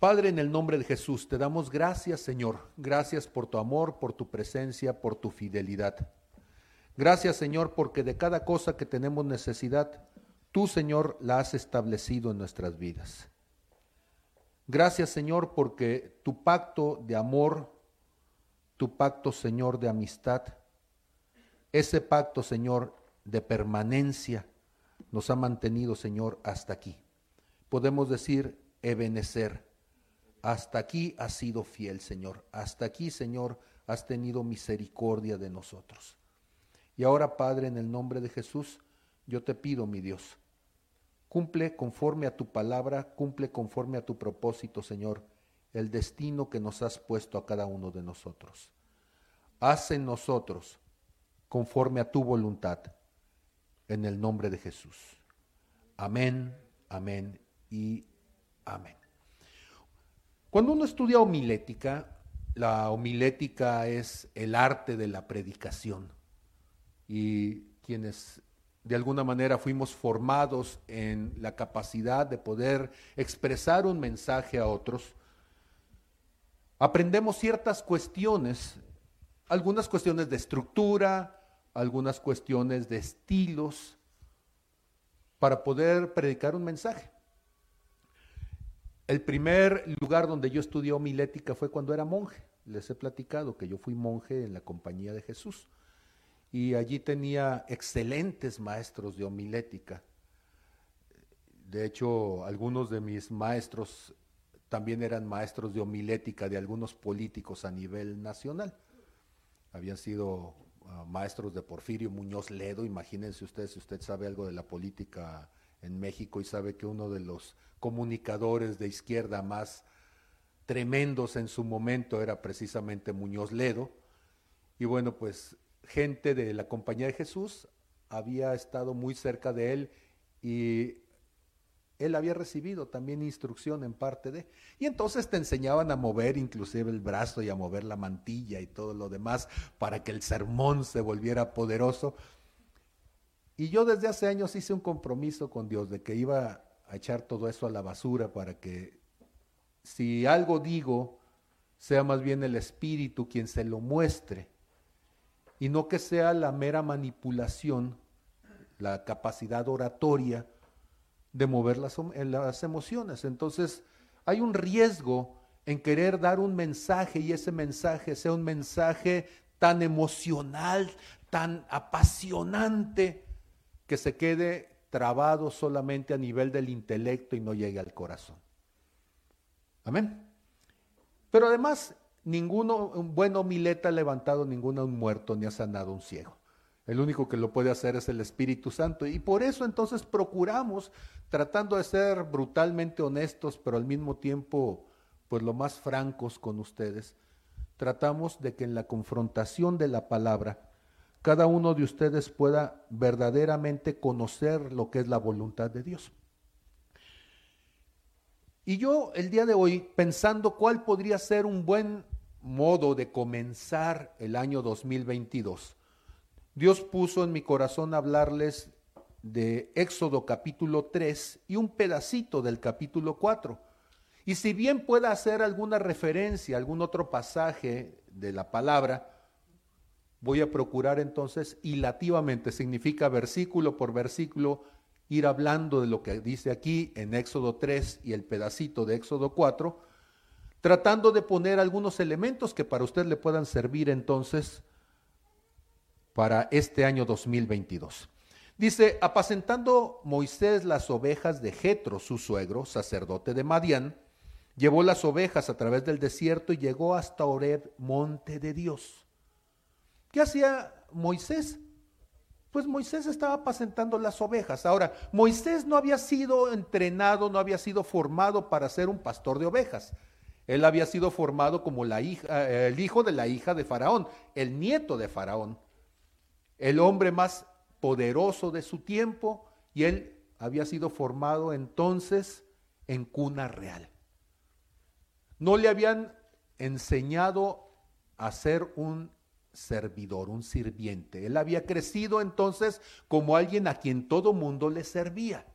Padre, en el nombre de Jesús, te damos gracias, Señor. Gracias por tu amor, por tu presencia, por tu fidelidad. Gracias, Señor, porque de cada cosa que tenemos necesidad, tú, Señor, la has establecido en nuestras vidas. Gracias, Señor, porque tu pacto de amor, tu pacto, Señor, de amistad, ese pacto, Señor, de permanencia, nos ha mantenido, Señor, hasta aquí. Podemos decir, ebenecer hasta aquí has sido fiel, Señor. Hasta aquí, Señor, has tenido misericordia de nosotros. Y ahora, Padre, en el nombre de Jesús, yo te pido, mi Dios, cumple conforme a tu palabra, cumple conforme a tu propósito, Señor, el destino que nos has puesto a cada uno de nosotros. Haz en nosotros conforme a tu voluntad, en el nombre de Jesús. Amén, amén y amén. Cuando uno estudia homilética, la homilética es el arte de la predicación. Y quienes de alguna manera fuimos formados en la capacidad de poder expresar un mensaje a otros, aprendemos ciertas cuestiones, algunas cuestiones de estructura, algunas cuestiones de estilos, para poder predicar un mensaje. El primer lugar donde yo estudié homilética fue cuando era monje. Les he platicado que yo fui monje en la compañía de Jesús. Y allí tenía excelentes maestros de homilética. De hecho, algunos de mis maestros también eran maestros de homilética de algunos políticos a nivel nacional. Habían sido ah, maestros de Porfirio Muñoz Ledo. Imagínense ustedes, si usted sabe algo de la política en México y sabe que uno de los comunicadores de izquierda más tremendos en su momento era precisamente Muñoz Ledo. Y bueno, pues gente de la Compañía de Jesús había estado muy cerca de él y él había recibido también instrucción en parte de. Y entonces te enseñaban a mover inclusive el brazo y a mover la mantilla y todo lo demás para que el sermón se volviera poderoso. Y yo desde hace años hice un compromiso con Dios de que iba a echar todo eso a la basura para que si algo digo, sea más bien el Espíritu quien se lo muestre y no que sea la mera manipulación, la capacidad oratoria de mover las, las emociones. Entonces, hay un riesgo en querer dar un mensaje y ese mensaje sea un mensaje tan emocional, tan apasionante, que se quede trabado solamente a nivel del intelecto y no llegue al corazón. Amén. Pero además, ninguno, un buen homileta ha levantado ninguno un muerto ni ha sanado un ciego. El único que lo puede hacer es el Espíritu Santo. Y por eso entonces procuramos, tratando de ser brutalmente honestos, pero al mismo tiempo, pues lo más francos con ustedes, tratamos de que en la confrontación de la palabra, cada uno de ustedes pueda verdaderamente conocer lo que es la voluntad de Dios. Y yo el día de hoy, pensando cuál podría ser un buen modo de comenzar el año 2022, Dios puso en mi corazón hablarles de Éxodo capítulo 3 y un pedacito del capítulo 4. Y si bien pueda hacer alguna referencia, algún otro pasaje de la palabra, voy a procurar entonces hilativamente, significa versículo por versículo, ir hablando de lo que dice aquí en Éxodo 3 y el pedacito de Éxodo 4, tratando de poner algunos elementos que para usted le puedan servir entonces para este año 2022. Dice, apacentando Moisés las ovejas de Jetro, su suegro, sacerdote de Madián, llevó las ovejas a través del desierto y llegó hasta Oreb, monte de Dios. ¿Qué hacía Moisés? Pues Moisés estaba apacentando las ovejas. Ahora, Moisés no había sido entrenado, no había sido formado para ser un pastor de ovejas. Él había sido formado como eh, el hijo de la hija de Faraón, el nieto de Faraón, el hombre más poderoso de su tiempo, y él había sido formado entonces en cuna real. No le habían enseñado a ser un servidor, un sirviente. Él había crecido entonces como alguien a quien todo mundo le servía.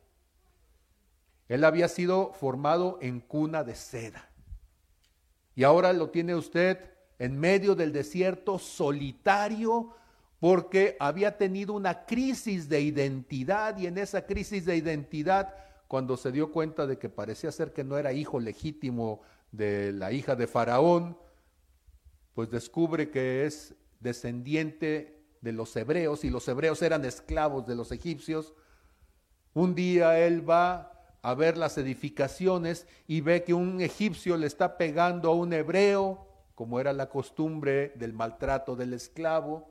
Él había sido formado en cuna de seda. Y ahora lo tiene usted en medio del desierto, solitario, porque había tenido una crisis de identidad y en esa crisis de identidad, cuando se dio cuenta de que parecía ser que no era hijo legítimo de la hija de Faraón, pues descubre que es descendiente de los hebreos y los hebreos eran esclavos de los egipcios. Un día él va a ver las edificaciones y ve que un egipcio le está pegando a un hebreo, como era la costumbre del maltrato del esclavo,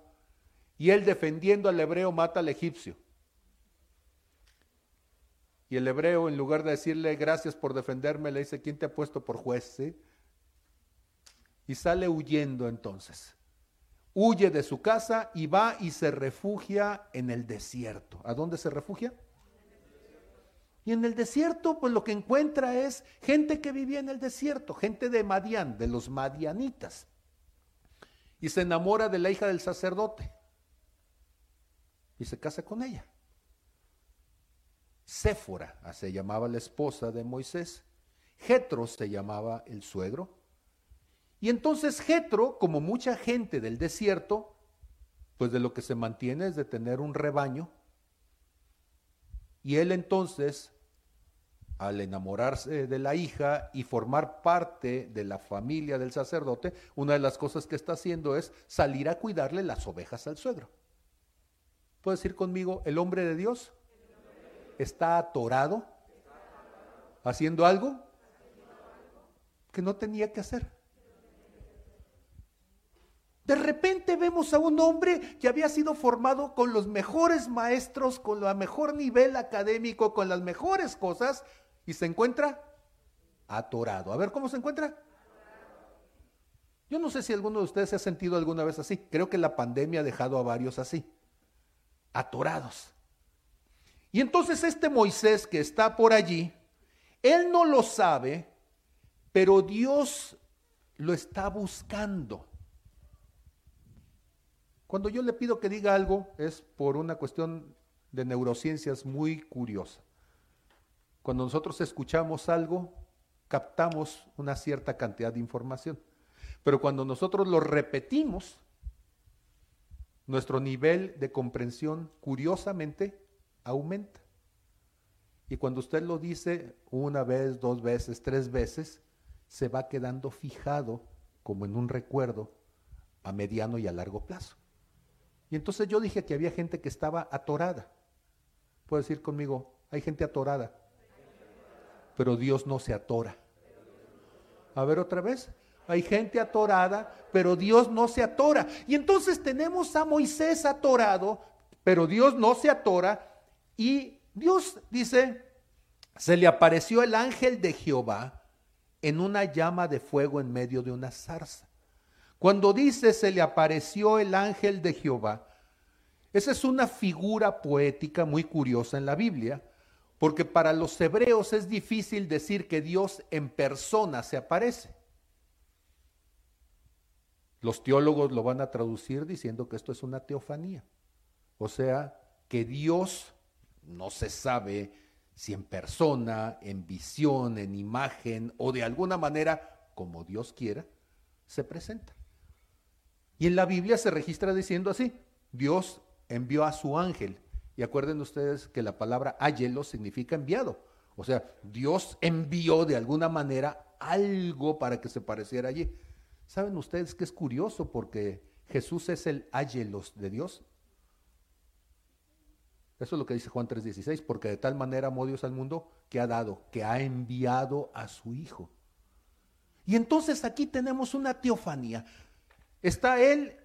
y él defendiendo al hebreo mata al egipcio. Y el hebreo, en lugar de decirle gracias por defenderme, le dice, ¿quién te ha puesto por juez? Y sale huyendo entonces. Huye de su casa y va y se refugia en el desierto. ¿A dónde se refugia? Y en el desierto, pues lo que encuentra es gente que vivía en el desierto, gente de Madián, de los madianitas. Y se enamora de la hija del sacerdote. Y se casa con ella. Séfora, se llamaba la esposa de Moisés. Jetro se llamaba el suegro. Y entonces Jetro, como mucha gente del desierto, pues de lo que se mantiene es de tener un rebaño. Y él entonces al enamorarse de la hija y formar parte de la familia del sacerdote, una de las cosas que está haciendo es salir a cuidarle las ovejas al suegro. ¿Puedes ir conmigo? El hombre de Dios está atorado haciendo algo que no tenía que hacer. De repente vemos a un hombre que había sido formado con los mejores maestros, con el mejor nivel académico, con las mejores cosas, y se encuentra atorado. A ver, ¿cómo se encuentra? Yo no sé si alguno de ustedes se ha sentido alguna vez así. Creo que la pandemia ha dejado a varios así, atorados. Y entonces este Moisés que está por allí, él no lo sabe, pero Dios lo está buscando. Cuando yo le pido que diga algo es por una cuestión de neurociencias muy curiosa. Cuando nosotros escuchamos algo, captamos una cierta cantidad de información. Pero cuando nosotros lo repetimos, nuestro nivel de comprensión curiosamente aumenta. Y cuando usted lo dice una vez, dos veces, tres veces, se va quedando fijado como en un recuerdo a mediano y a largo plazo. Y entonces yo dije que había gente que estaba atorada. Puede decir conmigo, hay gente atorada pero Dios no se atora. A ver otra vez. Hay gente atorada, pero Dios no se atora. Y entonces tenemos a Moisés atorado, pero Dios no se atora. Y Dios dice, se le apareció el ángel de Jehová en una llama de fuego en medio de una zarza. Cuando dice se le apareció el ángel de Jehová, esa es una figura poética muy curiosa en la Biblia porque para los hebreos es difícil decir que Dios en persona se aparece. Los teólogos lo van a traducir diciendo que esto es una teofanía. O sea, que Dios no se sabe si en persona, en visión, en imagen o de alguna manera, como Dios quiera, se presenta. Y en la Biblia se registra diciendo así, Dios envió a su ángel y acuerden ustedes que la palabra ayelo significa enviado. O sea, Dios envió de alguna manera algo para que se pareciera allí. ¿Saben ustedes que es curioso porque Jesús es el ayelos de Dios? Eso es lo que dice Juan 3:16, porque de tal manera amó Dios al mundo que ha dado, que ha enviado a su Hijo. Y entonces aquí tenemos una teofanía. Está él,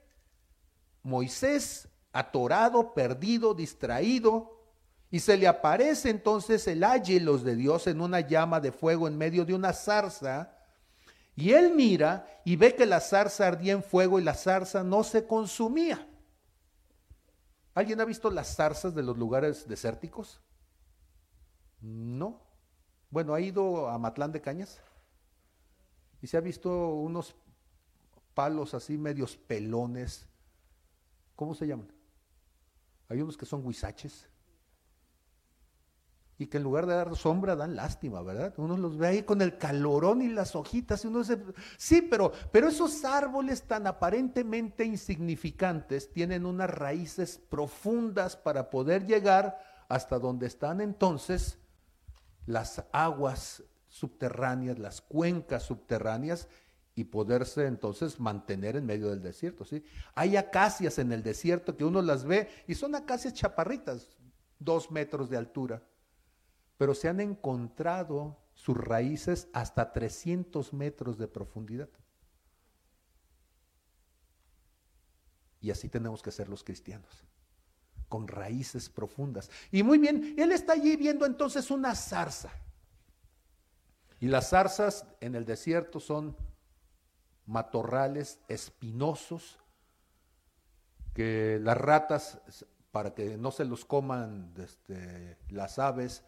Moisés, atorado, perdido, distraído, y se le aparece entonces el águilos de Dios en una llama de fuego en medio de una zarza, y él mira y ve que la zarza ardía en fuego y la zarza no se consumía. ¿Alguien ha visto las zarzas de los lugares desérticos? No. Bueno, ha ido a Matlán de Cañas y se ha visto unos palos así medios pelones. ¿Cómo se llaman? Hay unos que son huizaches. y que en lugar de dar sombra dan lástima, ¿verdad? Uno los ve ahí con el calorón y las hojitas y uno dice, sí, pero, pero esos árboles tan aparentemente insignificantes tienen unas raíces profundas para poder llegar hasta donde están entonces las aguas subterráneas, las cuencas subterráneas y poderse entonces mantener en medio del desierto, ¿sí? Hay acacias en el desierto que uno las ve y son acacias chaparritas, dos metros de altura pero se han encontrado sus raíces hasta 300 metros de profundidad. Y así tenemos que ser los cristianos, con raíces profundas. Y muy bien, él está allí viendo entonces una zarza. Y las zarzas en el desierto son matorrales espinosos que las ratas, para que no se los coman este, las aves,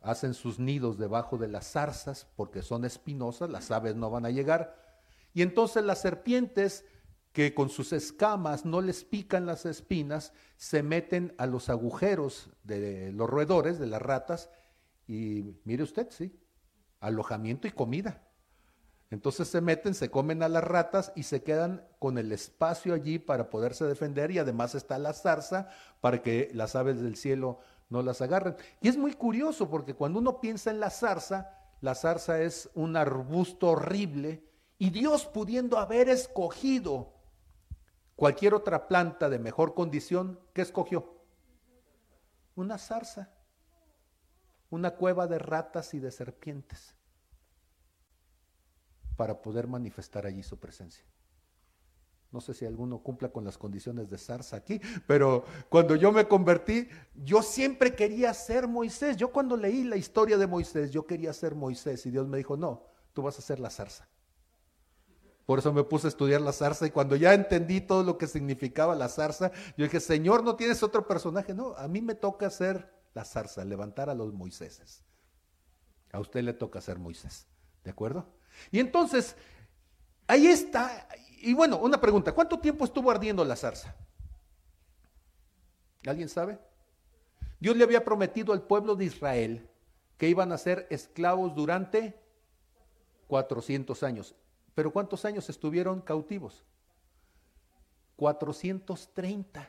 hacen sus nidos debajo de las zarzas porque son espinosas, las aves no van a llegar. Y entonces las serpientes que con sus escamas no les pican las espinas, se meten a los agujeros de los roedores, de las ratas, y mire usted, sí, alojamiento y comida. Entonces se meten, se comen a las ratas y se quedan con el espacio allí para poderse defender y además está la zarza para que las aves del cielo no las agarren. Y es muy curioso porque cuando uno piensa en la zarza, la zarza es un arbusto horrible y Dios pudiendo haber escogido cualquier otra planta de mejor condición, ¿qué escogió? Una zarza, una cueva de ratas y de serpientes para poder manifestar allí su presencia. No sé si alguno cumpla con las condiciones de zarza aquí, pero cuando yo me convertí, yo siempre quería ser Moisés. Yo cuando leí la historia de Moisés, yo quería ser Moisés y Dios me dijo, no, tú vas a ser la zarza. Por eso me puse a estudiar la zarza y cuando ya entendí todo lo que significaba la zarza, yo dije, Señor, ¿no tienes otro personaje? No, a mí me toca ser la zarza, levantar a los Moiséses. A usted le toca ser Moisés, ¿de acuerdo? Y entonces, ahí está, y bueno, una pregunta, ¿cuánto tiempo estuvo ardiendo la zarza? ¿Alguien sabe? Dios le había prometido al pueblo de Israel que iban a ser esclavos durante 400 años. Pero ¿cuántos años estuvieron cautivos? 430.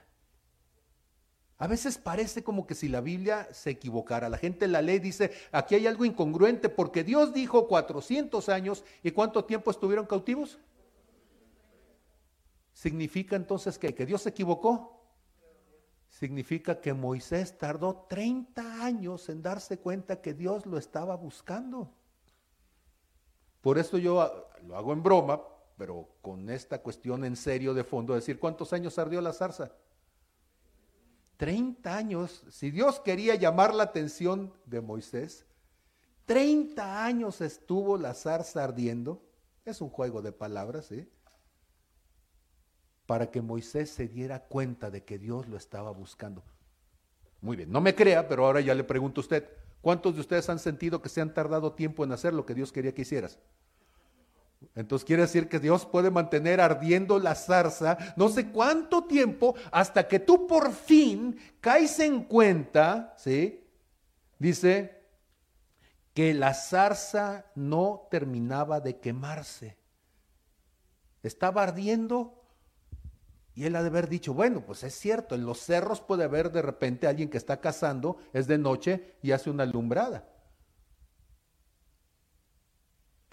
A veces parece como que si la Biblia se equivocara. La gente la ley dice, aquí hay algo incongruente porque Dios dijo 400 años y ¿cuánto tiempo estuvieron cautivos? ¿Significa entonces que, que Dios se equivocó? Significa que Moisés tardó 30 años en darse cuenta que Dios lo estaba buscando. Por eso yo ah, lo hago en broma, pero con esta cuestión en serio de fondo, decir, ¿cuántos años ardió la zarza? 30 años. Si Dios quería llamar la atención de Moisés, 30 años estuvo la zarza ardiendo. Es un juego de palabras, ¿sí? para que Moisés se diera cuenta de que Dios lo estaba buscando. Muy bien, no me crea, pero ahora ya le pregunto a usted, ¿cuántos de ustedes han sentido que se han tardado tiempo en hacer lo que Dios quería que hicieras? Entonces quiere decir que Dios puede mantener ardiendo la zarza no sé cuánto tiempo hasta que tú por fin caes en cuenta, ¿sí? Dice que la zarza no terminaba de quemarse. Estaba ardiendo y él ha de haber dicho, bueno, pues es cierto, en los cerros puede haber de repente alguien que está cazando, es de noche y hace una alumbrada.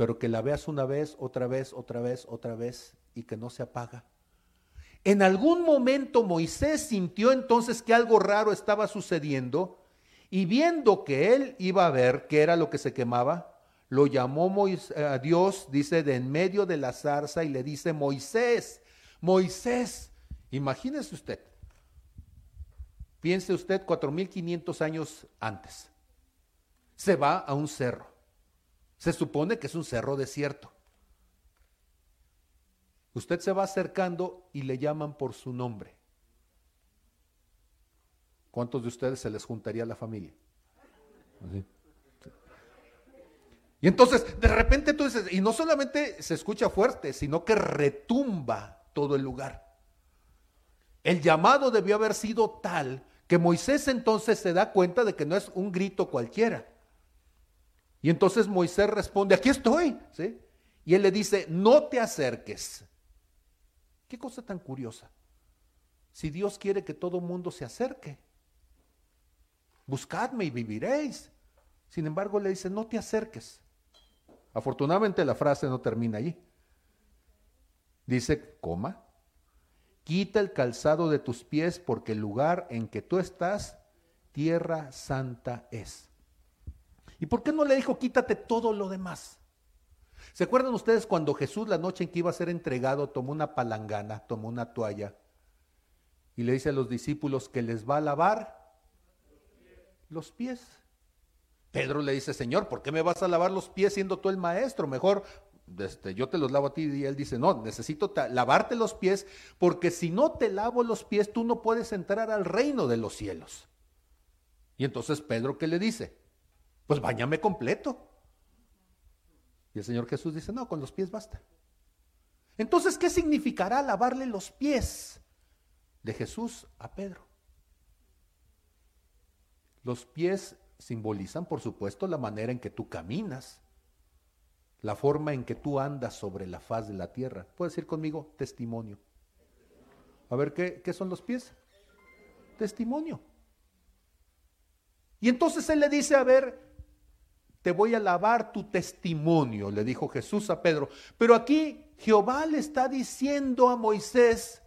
Pero que la veas una vez, otra vez, otra vez, otra vez y que no se apaga. En algún momento Moisés sintió entonces que algo raro estaba sucediendo y viendo que él iba a ver qué era lo que se quemaba, lo llamó a Dios, dice, de en medio de la zarza y le dice, Moisés, Moisés, Imagínese usted, piense usted 4.500 años antes, se va a un cerro, se supone que es un cerro desierto. Usted se va acercando y le llaman por su nombre. ¿Cuántos de ustedes se les juntaría la familia? Y entonces, de repente tú dices, y no solamente se escucha fuerte, sino que retumba todo el lugar. El llamado debió haber sido tal que Moisés entonces se da cuenta de que no es un grito cualquiera. Y entonces Moisés responde, aquí estoy, ¿sí? Y él le dice, no te acerques. Qué cosa tan curiosa. Si Dios quiere que todo mundo se acerque, buscadme y viviréis. Sin embargo, le dice, no te acerques. Afortunadamente la frase no termina allí. Dice, coma, quita el calzado de tus pies porque el lugar en que tú estás, tierra santa es. ¿Y por qué no le dijo, quítate todo lo demás? ¿Se acuerdan ustedes cuando Jesús la noche en que iba a ser entregado tomó una palangana, tomó una toalla y le dice a los discípulos que les va a lavar los pies? Pedro le dice, Señor, ¿por qué me vas a lavar los pies siendo tú el maestro? Mejor este, yo te los lavo a ti y él dice, no, necesito lavarte los pies porque si no te lavo los pies tú no puedes entrar al reino de los cielos. Y entonces Pedro, ¿qué le dice? Pues bañame completo. Y el Señor Jesús dice, no, con los pies basta. Entonces, ¿qué significará lavarle los pies de Jesús a Pedro? Los pies simbolizan, por supuesto, la manera en que tú caminas, la forma en que tú andas sobre la faz de la tierra. Puedes decir conmigo, testimonio. A ver, ¿qué, qué son los pies? Testimonio. Y entonces él le dice, a ver, te voy a lavar tu testimonio, le dijo Jesús a Pedro. Pero aquí Jehová le está diciendo a Moisés,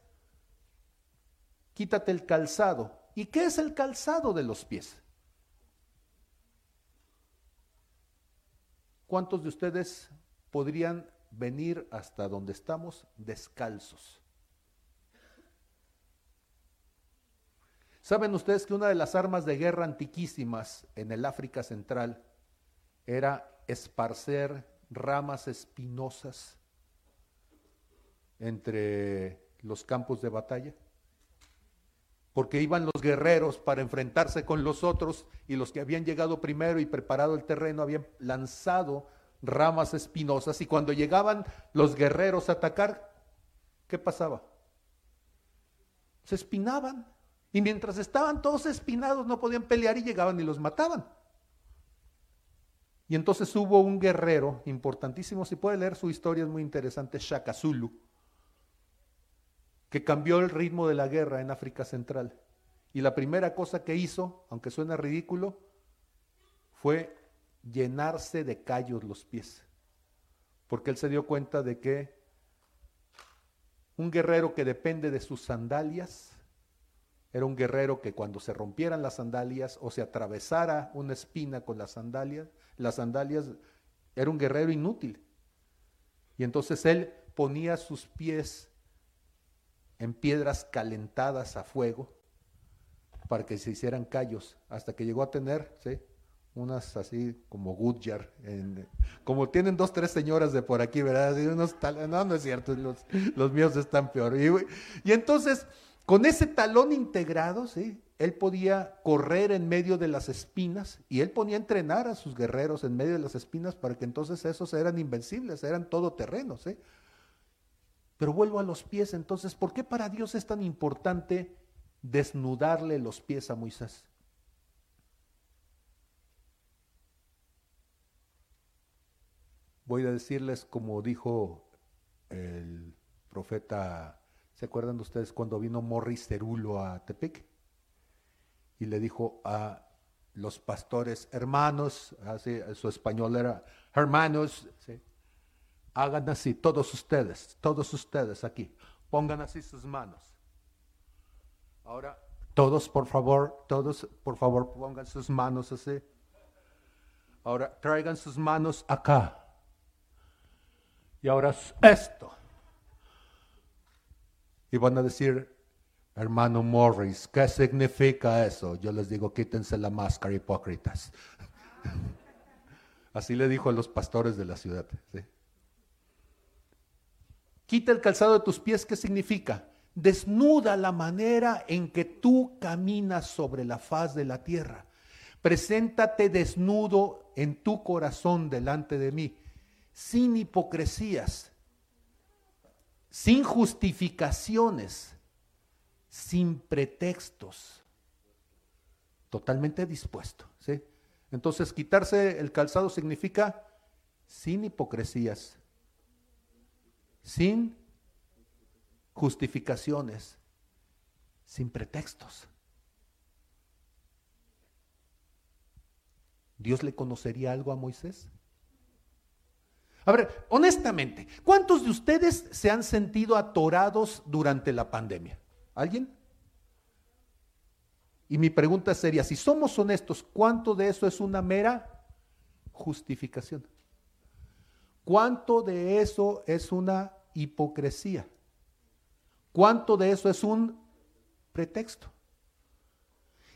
quítate el calzado. ¿Y qué es el calzado de los pies? ¿Cuántos de ustedes podrían venir hasta donde estamos descalzos? ¿Saben ustedes que una de las armas de guerra antiquísimas en el África Central era esparcer ramas espinosas entre los campos de batalla. Porque iban los guerreros para enfrentarse con los otros y los que habían llegado primero y preparado el terreno habían lanzado ramas espinosas y cuando llegaban los guerreros a atacar, ¿qué pasaba? Se espinaban y mientras estaban todos espinados no podían pelear y llegaban y los mataban. Y entonces hubo un guerrero importantísimo, si puede leer su historia, es muy interesante, Shaka Zulu, que cambió el ritmo de la guerra en África Central. Y la primera cosa que hizo, aunque suena ridículo, fue llenarse de callos los pies. Porque él se dio cuenta de que un guerrero que depende de sus sandalias era un guerrero que cuando se rompieran las sandalias o se atravesara una espina con las sandalias, las sandalias, era un guerrero inútil. Y entonces él ponía sus pies en piedras calentadas a fuego para que se hicieran callos, hasta que llegó a tener, ¿sí? unas así como Goodyear, como tienen dos, tres señoras de por aquí, ¿verdad? no, no es cierto, los, los míos están peor. Y entonces con ese talón integrado, ¿sí? él podía correr en medio de las espinas y él ponía a entrenar a sus guerreros en medio de las espinas para que entonces esos eran invencibles, eran todoterrenos. ¿sí? Pero vuelvo a los pies, entonces, ¿por qué para Dios es tan importante desnudarle los pies a Moisés? Voy a decirles como dijo el profeta ¿Se acuerdan de ustedes cuando vino Morris Cerulo a Tepic? Y le dijo a los pastores, hermanos, así su español era, hermanos, hagan así, todos ustedes, todos ustedes aquí, pongan así sus manos. Ahora, todos por favor, todos por favor pongan sus manos así. Ahora, traigan sus manos acá. Y ahora esto. Y van a decir, hermano Morris, ¿qué significa eso? Yo les digo, quítense la máscara, hipócritas. Así le dijo a los pastores de la ciudad. Quita el calzado de tus pies, ¿qué significa? Desnuda la manera en que tú caminas sobre la faz de la tierra. Preséntate desnudo en tu corazón delante de mí, sin hipocresías, sin justificaciones, sin pretextos. totalmente dispuesto. ¿sí? Entonces, quitarse el calzado significa sin hipocresías, sin justificaciones, sin pretextos. ¿Dios le conocería algo a Moisés? A ver, honestamente, ¿cuántos de ustedes se han sentido atorados durante la pandemia? ¿Alguien? Y mi pregunta sería, si somos honestos, ¿cuánto de eso es una mera justificación? ¿Cuánto de eso es una hipocresía? ¿Cuánto de eso es un pretexto?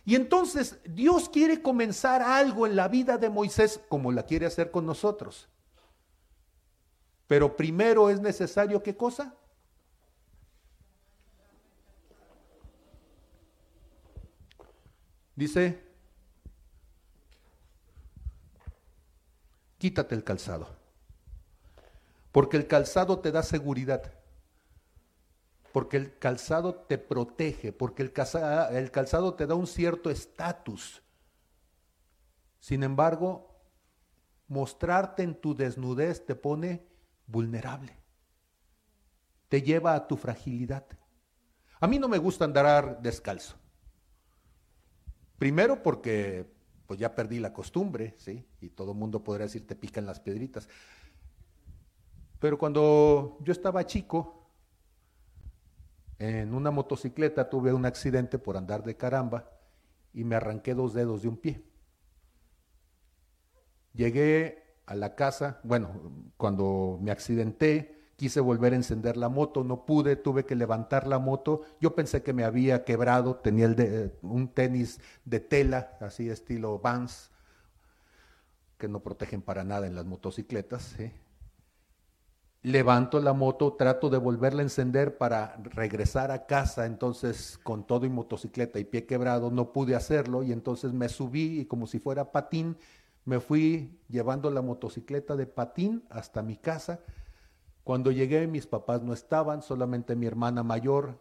Y entonces Dios quiere comenzar algo en la vida de Moisés como la quiere hacer con nosotros. Pero primero es necesario qué cosa? Dice, quítate el calzado, porque el calzado te da seguridad, porque el calzado te protege, porque el calzado, el calzado te da un cierto estatus. Sin embargo, mostrarte en tu desnudez te pone vulnerable, te lleva a tu fragilidad. A mí no me gusta andar descalzo. Primero porque pues ya perdí la costumbre, ¿sí? Y todo el mundo podría decir te pican las piedritas. Pero cuando yo estaba chico, en una motocicleta tuve un accidente por andar de caramba y me arranqué dos dedos de un pie. Llegué a la casa, bueno, cuando me accidenté, quise volver a encender la moto, no pude, tuve que levantar la moto. Yo pensé que me había quebrado, tenía el un tenis de tela, así estilo Vans, que no protegen para nada en las motocicletas. Levanto la moto, trato de volverla a encender para regresar a casa, entonces con todo y motocicleta y pie quebrado no pude hacerlo y entonces me subí y como si fuera patín, me fui llevando la motocicleta de patín hasta mi casa cuando llegué mis papás no estaban, solamente mi hermana mayor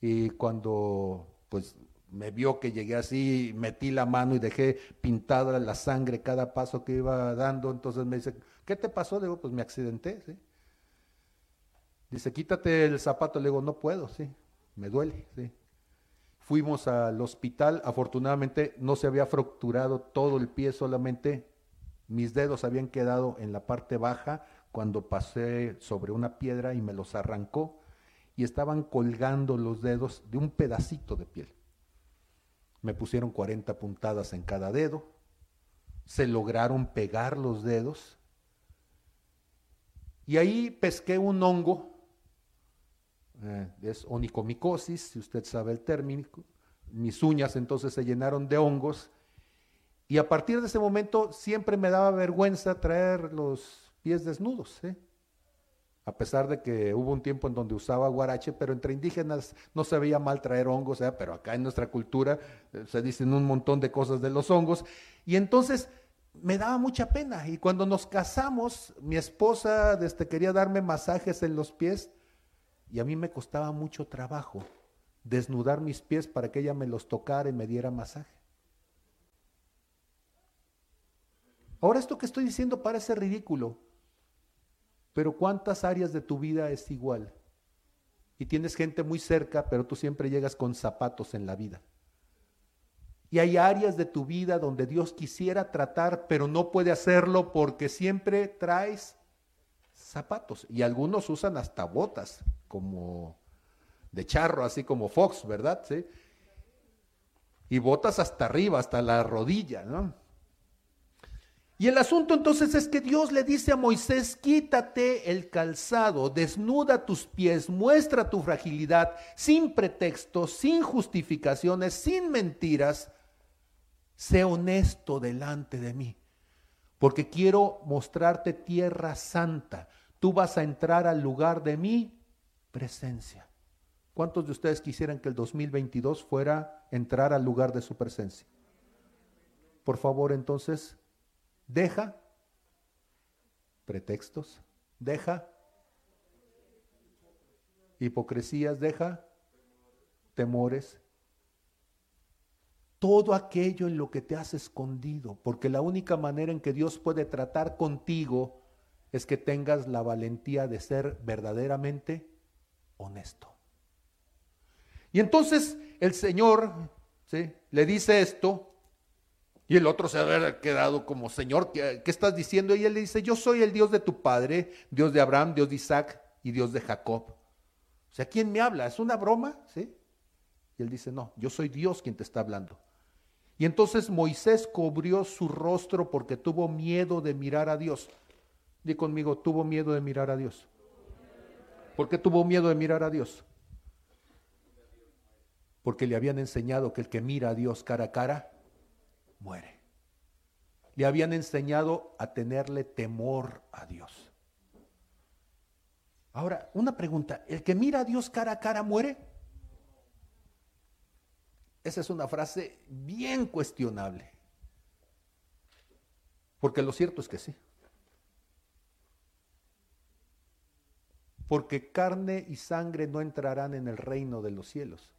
y cuando pues me vio que llegué así, metí la mano y dejé pintada la sangre cada paso que iba dando, entonces me dice, ¿qué te pasó? Digo, pues me accidenté, ¿sí? Dice, quítate el zapato, le digo, no puedo, sí, me duele, sí. Fuimos al hospital, afortunadamente no se había fracturado todo el pie, solamente mis dedos habían quedado en la parte baja cuando pasé sobre una piedra y me los arrancó y estaban colgando los dedos de un pedacito de piel. Me pusieron 40 puntadas en cada dedo, se lograron pegar los dedos y ahí pesqué un hongo, eh, es onicomicosis, si usted sabe el término, mis uñas entonces se llenaron de hongos. Y a partir de ese momento siempre me daba vergüenza traer los pies desnudos, ¿eh? a pesar de que hubo un tiempo en donde usaba guarache, pero entre indígenas no se veía mal traer hongos, ¿eh? pero acá en nuestra cultura eh, se dicen un montón de cosas de los hongos, y entonces me daba mucha pena, y cuando nos casamos, mi esposa desde quería darme masajes en los pies, y a mí me costaba mucho trabajo desnudar mis pies para que ella me los tocara y me diera masaje. Ahora esto que estoy diciendo parece ridículo, pero ¿cuántas áreas de tu vida es igual? Y tienes gente muy cerca, pero tú siempre llegas con zapatos en la vida. Y hay áreas de tu vida donde Dios quisiera tratar, pero no puede hacerlo porque siempre traes zapatos. Y algunos usan hasta botas, como de charro, así como Fox, ¿verdad? ¿Sí? Y botas hasta arriba, hasta la rodilla, ¿no? Y el asunto entonces es que Dios le dice a Moisés, quítate el calzado, desnuda tus pies, muestra tu fragilidad, sin pretextos, sin justificaciones, sin mentiras. Sé honesto delante de mí, porque quiero mostrarte tierra santa. Tú vas a entrar al lugar de mi presencia. ¿Cuántos de ustedes quisieran que el 2022 fuera entrar al lugar de su presencia? Por favor, entonces, Deja pretextos, deja hipocresías, deja temores. todo aquello en lo que te has escondido, porque la única manera en que Dios puede tratar contigo es que tengas la valentía de ser verdaderamente honesto. Y entonces el Señor ¿sí? le dice esto, y el otro se ha quedado como, Señor, ¿qué, ¿qué, estás diciendo? Y él le dice, yo soy el Dios de tu padre, Dios de Abraham, Dios de Isaac y Dios de Jacob. O sea, ¿quién me habla? ¿Es una broma? ¿Sí? Y él dice, no, yo soy Dios quien te está hablando. Y entonces Moisés cubrió su rostro porque tuvo miedo de mirar a Dios. Di conmigo, tuvo miedo de mirar a Dios. ¿Por qué tuvo miedo de mirar a Dios? Porque le habían enseñado que el que mira a Dios cara a cara, muere. Le habían enseñado a tenerle temor a Dios. Ahora, una pregunta, ¿el que mira a Dios cara a cara muere? Esa es una frase bien cuestionable. Porque lo cierto es que sí. Porque carne y sangre no entrarán en el reino de los cielos.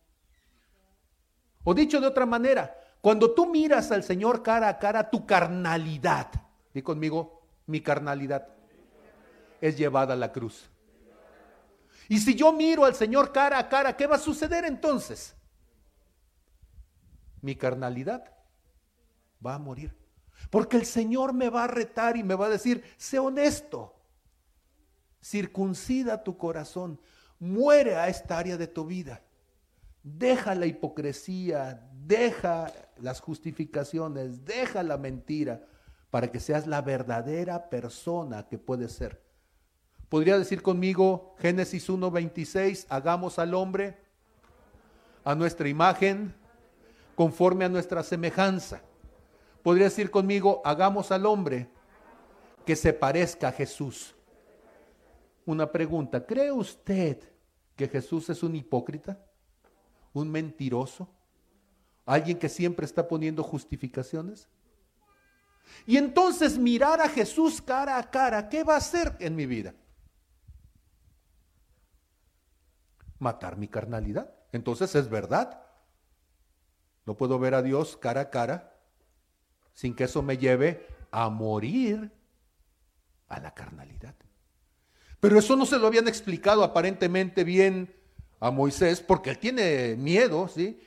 O dicho de otra manera, cuando tú miras al Señor cara a cara, tu carnalidad, di conmigo, mi carnalidad, es llevada a la cruz. Y si yo miro al Señor cara a cara, ¿qué va a suceder entonces? mi carnalidad va a morir. Porque el Señor me va a retar y me va a decir, sé honesto, circuncida tu corazón, muere a esta área de tu vida, deja la hipocresía, deja las justificaciones, deja la mentira, para que seas la verdadera persona que puedes ser. Podría decir conmigo Génesis 1.26, hagamos al hombre a nuestra imagen, conforme a nuestra semejanza. Podría decir conmigo, hagamos al hombre que se parezca a Jesús. Una pregunta, ¿cree usted que Jesús es un hipócrita? ¿Un mentiroso? ¿Alguien que siempre está poniendo justificaciones? Y entonces mirar a Jesús cara a cara, ¿qué va a hacer en mi vida? Matar mi carnalidad. Entonces es verdad. No puedo ver a Dios cara a cara sin que eso me lleve a morir a la carnalidad. Pero eso no se lo habían explicado aparentemente bien a Moisés porque él tiene miedo, ¿sí?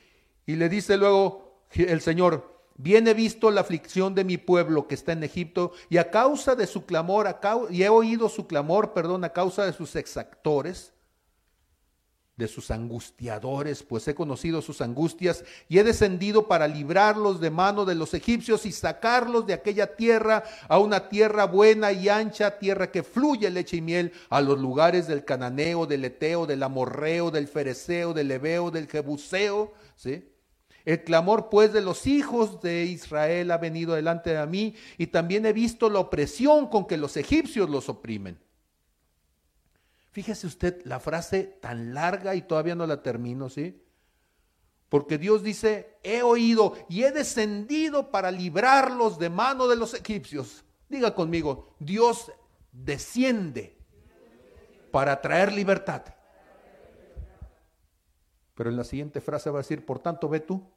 Y le dice luego el Señor, bien he visto la aflicción de mi pueblo que está en Egipto y a causa de su clamor, y he oído su clamor, perdón, a causa de sus exactores de sus angustiadores, pues he conocido sus angustias y he descendido para librarlos de mano de los egipcios y sacarlos de aquella tierra a una tierra buena y ancha, tierra que fluye leche y miel, a los lugares del cananeo, del eteo, del amorreo, del fereceo, del ebeo, del jebuseo, ¿sí? El clamor pues de los hijos de Israel ha venido delante de mí y también he visto la opresión con que los egipcios los oprimen. Fíjese usted la frase tan larga y todavía no la termino, ¿sí? Porque Dios dice, he oído y he descendido para librarlos de mano de los egipcios. Diga conmigo, Dios desciende para traer libertad. Pero en la siguiente frase va a decir, por tanto, ve tú.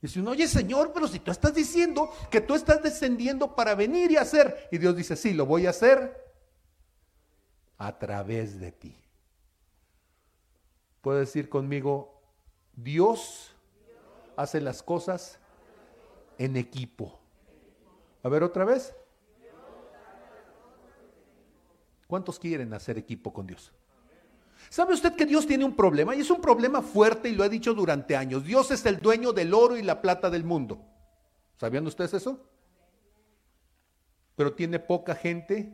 Dice uno, oye Señor, pero si tú estás diciendo que tú estás descendiendo para venir y hacer. Y Dios dice, sí, lo voy a hacer a través de ti. Puede decir conmigo, Dios hace las cosas en equipo. A ver otra vez. ¿Cuántos quieren hacer equipo con Dios? ¿Sabe usted que Dios tiene un problema? Y es un problema fuerte y lo he dicho durante años. Dios es el dueño del oro y la plata del mundo. ¿Sabían ustedes eso? Pero tiene poca gente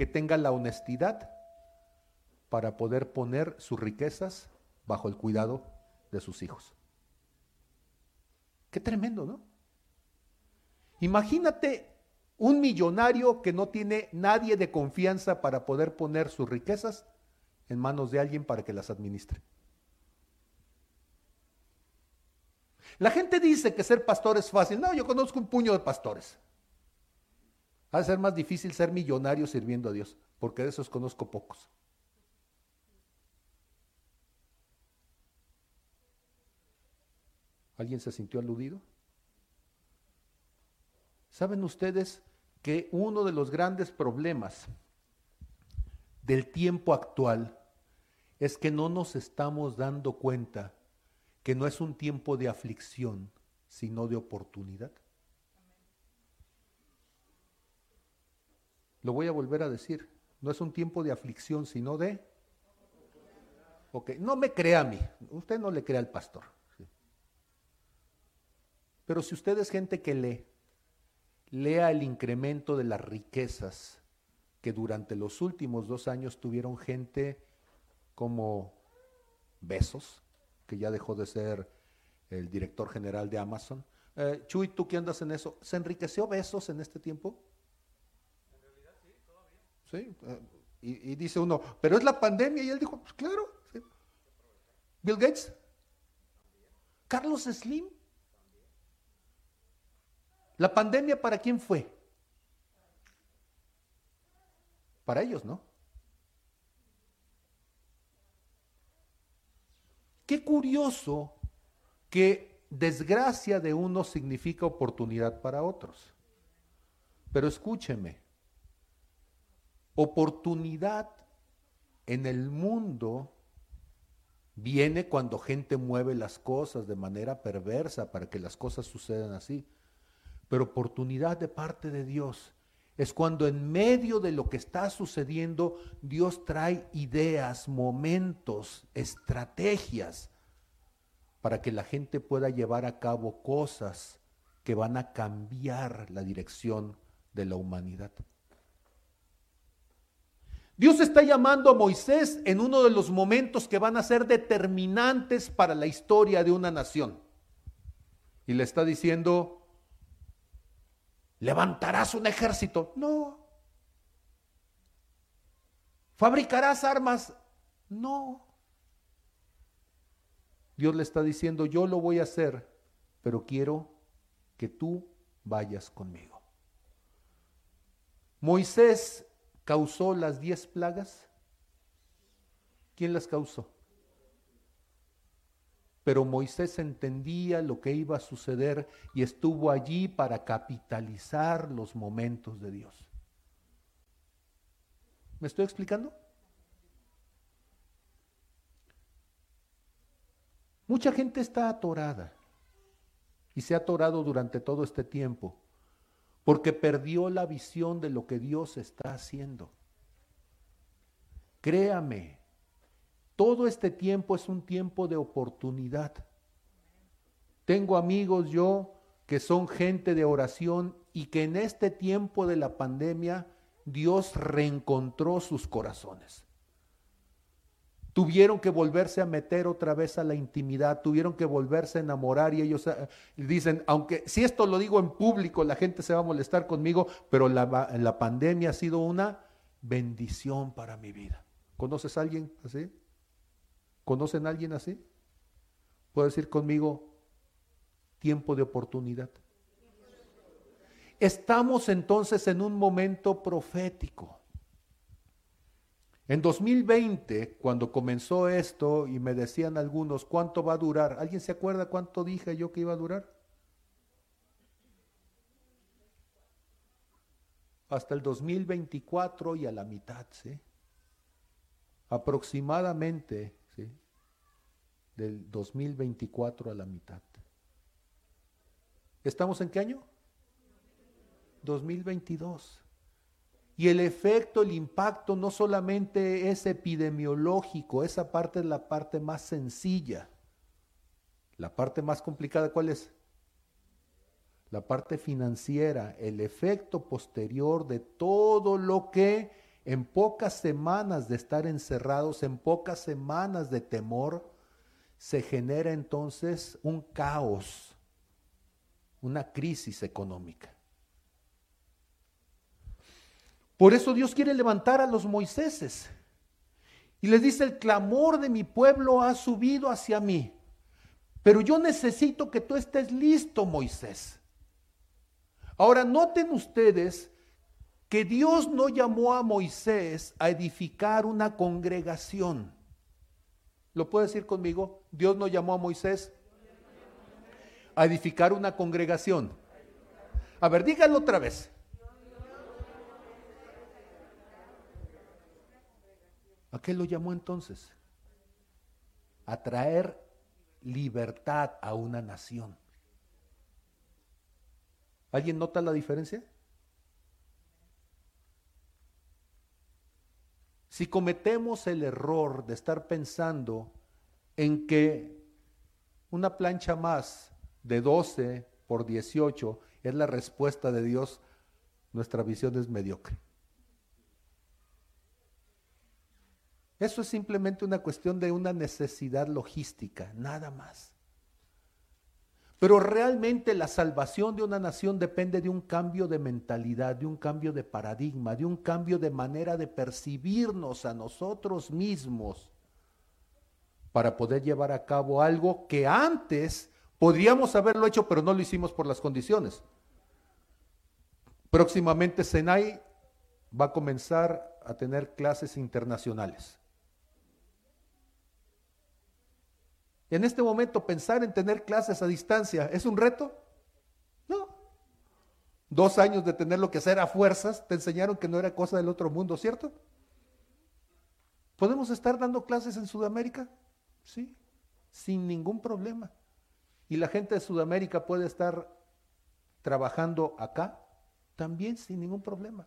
que tenga la honestidad para poder poner sus riquezas bajo el cuidado de sus hijos. Qué tremendo, ¿no? Imagínate un millonario que no tiene nadie de confianza para poder poner sus riquezas en manos de alguien para que las administre. La gente dice que ser pastor es fácil. No, yo conozco un puño de pastores. Ha de ser más difícil ser millonario sirviendo a Dios, porque de esos conozco pocos. ¿Alguien se sintió aludido? ¿Saben ustedes que uno de los grandes problemas del tiempo actual es que no nos estamos dando cuenta que no es un tiempo de aflicción, sino de oportunidad? Lo voy a volver a decir. No es un tiempo de aflicción, sino de... Ok, no me crea a mí. Usted no le crea al pastor. Pero si usted es gente que lee, lea el incremento de las riquezas que durante los últimos dos años tuvieron gente como Besos, que ya dejó de ser el director general de Amazon. Eh, Chuy, ¿tú qué andas en eso? ¿Se enriqueció Besos en este tiempo? ¿Sí? Eh, y, dice uno, pero es la pandemia. Y él dijo, pues claro. Bill Gates. Carlos Slim. ¿La pandemia para quién fue? Para ellos, ¿no? Qué curioso que desgracia de uno significa oportunidad para otros. Pero escúcheme, Oportunidad en el mundo viene cuando gente mueve las cosas de manera perversa para que las cosas sucedan así. Pero oportunidad de parte de Dios es cuando en medio de lo que está sucediendo Dios trae ideas, momentos, estrategias para que la gente pueda llevar a cabo cosas que van a cambiar la dirección de la humanidad. Dios está llamando a Moisés en uno de los momentos que van a ser determinantes para la historia de una nación. Y le está diciendo, levantarás un ejército. No. ¿Fabricarás armas? No. Dios le está diciendo, yo lo voy a hacer, pero quiero que tú vayas conmigo. Moisés causó las diez plagas? ¿Quién las causó? Pero Moisés entendía lo que iba a suceder y estuvo allí para capitalizar los momentos de Dios. ¿Me estoy explicando? Mucha gente está atorada y se ha atorado durante todo este tiempo porque perdió la visión de lo que Dios está haciendo. Créame, todo este tiempo es un tiempo de oportunidad. Tengo amigos yo que son gente de oración y que en este tiempo de la pandemia Dios reencontró sus corazones. Tuvieron que volverse a meter otra vez a la intimidad, tuvieron que volverse a enamorar y ellos eh, dicen, aunque si esto lo digo en público, la gente se va a molestar conmigo, pero la, la pandemia ha sido una bendición para mi vida. ¿Conoces a alguien así? ¿Conocen a alguien así? Puedo decir conmigo, tiempo de oportunidad. Estamos entonces en un momento profético. En 2020, cuando comenzó esto y me decían algunos, ¿cuánto va a durar? ¿Alguien se acuerda cuánto dije yo que iba a durar? Hasta el 2024 y a la mitad, ¿sí? Aproximadamente, ¿sí? Del 2024 a la mitad. ¿Estamos en qué año? 2022. Y el efecto, el impacto no solamente es epidemiológico, esa parte es la parte más sencilla. La parte más complicada, ¿cuál es? La parte financiera, el efecto posterior de todo lo que en pocas semanas de estar encerrados, en pocas semanas de temor, se genera entonces un caos, una crisis económica. Por eso Dios quiere levantar a los Moiséses. Y les dice, el clamor de mi pueblo ha subido hacia mí. Pero yo necesito que tú estés listo, Moisés. Ahora noten ustedes que Dios no llamó a Moisés a edificar una congregación. ¿Lo puede decir conmigo? Dios no llamó a Moisés. A edificar una congregación. A ver, dígalo otra vez. ¿A qué lo llamó entonces? A traer libertad a una nación. ¿Alguien nota la diferencia? Si cometemos el error de estar pensando en que una plancha más de 12 por 18 es la respuesta de Dios, nuestra visión es mediocre. Eso es simplemente una cuestión de una necesidad logística, nada más. Pero realmente la salvación de una nación depende de un cambio de mentalidad, de un cambio de paradigma, de un cambio de manera de percibirnos a nosotros mismos para poder llevar a cabo algo que antes podríamos haberlo hecho, pero no lo hicimos por las condiciones. Próximamente Senai va a comenzar a tener clases internacionales. En este momento pensar en tener clases a distancia es un reto. No. Dos años de tenerlo que hacer a fuerzas te enseñaron que no era cosa del otro mundo, ¿cierto? ¿Podemos estar dando clases en Sudamérica? Sí, sin ningún problema. Y la gente de Sudamérica puede estar trabajando acá también sin ningún problema.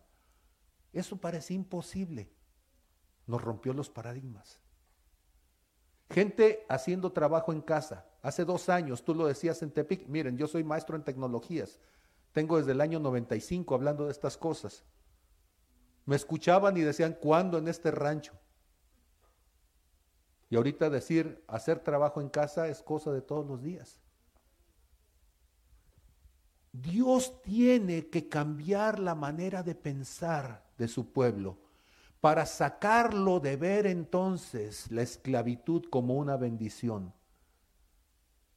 Eso parece imposible. Nos rompió los paradigmas. Gente haciendo trabajo en casa. Hace dos años, tú lo decías en Tepic, miren, yo soy maestro en tecnologías. Tengo desde el año 95 hablando de estas cosas. Me escuchaban y decían, ¿cuándo en este rancho? Y ahorita decir, hacer trabajo en casa es cosa de todos los días. Dios tiene que cambiar la manera de pensar de su pueblo para sacarlo de ver entonces la esclavitud como una bendición,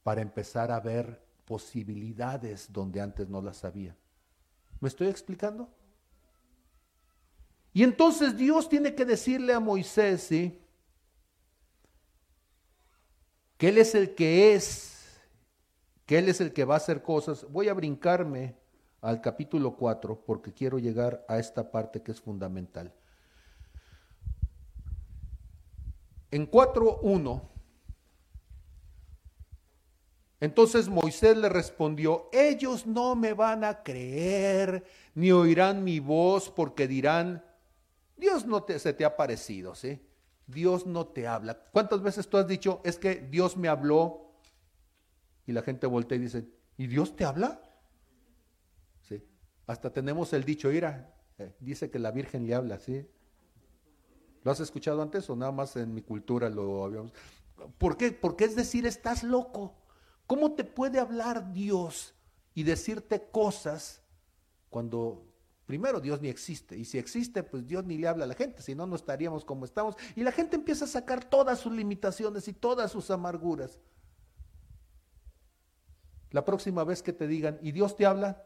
para empezar a ver posibilidades donde antes no las había. ¿Me estoy explicando? Y entonces Dios tiene que decirle a Moisés, ¿sí? que Él es el que es, que Él es el que va a hacer cosas. Voy a brincarme al capítulo 4 porque quiero llegar a esta parte que es fundamental. En 4.1, entonces Moisés le respondió, ellos no me van a creer ni oirán mi voz porque dirán, Dios no te, se te ha parecido, ¿sí? Dios no te habla. ¿Cuántas veces tú has dicho, es que Dios me habló? Y la gente voltea y dice, ¿y Dios te habla? Sí. Hasta tenemos el dicho, ira, eh, dice que la Virgen le habla, ¿sí? ¿Lo has escuchado antes o nada más en mi cultura lo habíamos? ¿Por qué? Porque es decir, estás loco. ¿Cómo te puede hablar Dios y decirte cosas cuando primero Dios ni existe? Y si existe, pues Dios ni le habla a la gente, si no, no estaríamos como estamos. Y la gente empieza a sacar todas sus limitaciones y todas sus amarguras. La próxima vez que te digan, ¿y Dios te habla?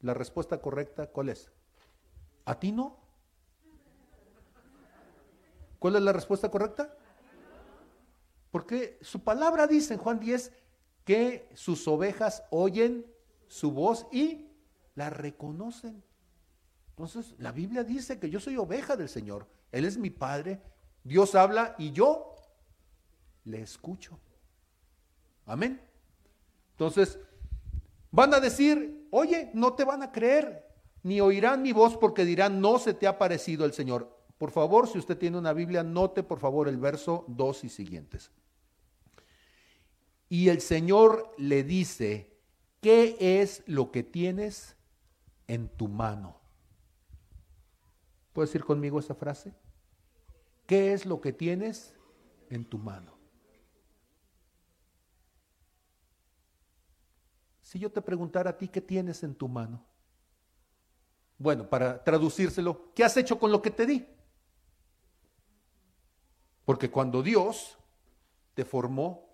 La respuesta correcta, ¿cuál es? ¿A ti no? ¿Cuál es la respuesta correcta? Porque su palabra dice en Juan 10 que sus ovejas oyen su voz y la reconocen. Entonces, la Biblia dice que yo soy oveja del Señor. Él es mi Padre. Dios habla y yo le escucho. Amén. Entonces, van a decir, oye, no te van a creer, ni oirán mi voz porque dirán, no se te ha parecido el Señor. Por favor, si usted tiene una Biblia, note por favor el verso 2 y siguientes. Y el Señor le dice, ¿qué es lo que tienes en tu mano? ¿Puedes decir conmigo esa frase? ¿Qué es lo que tienes en tu mano? Si yo te preguntara a ti, ¿qué tienes en tu mano? Bueno, para traducírselo, ¿qué has hecho con lo que te di? Porque cuando Dios te formó,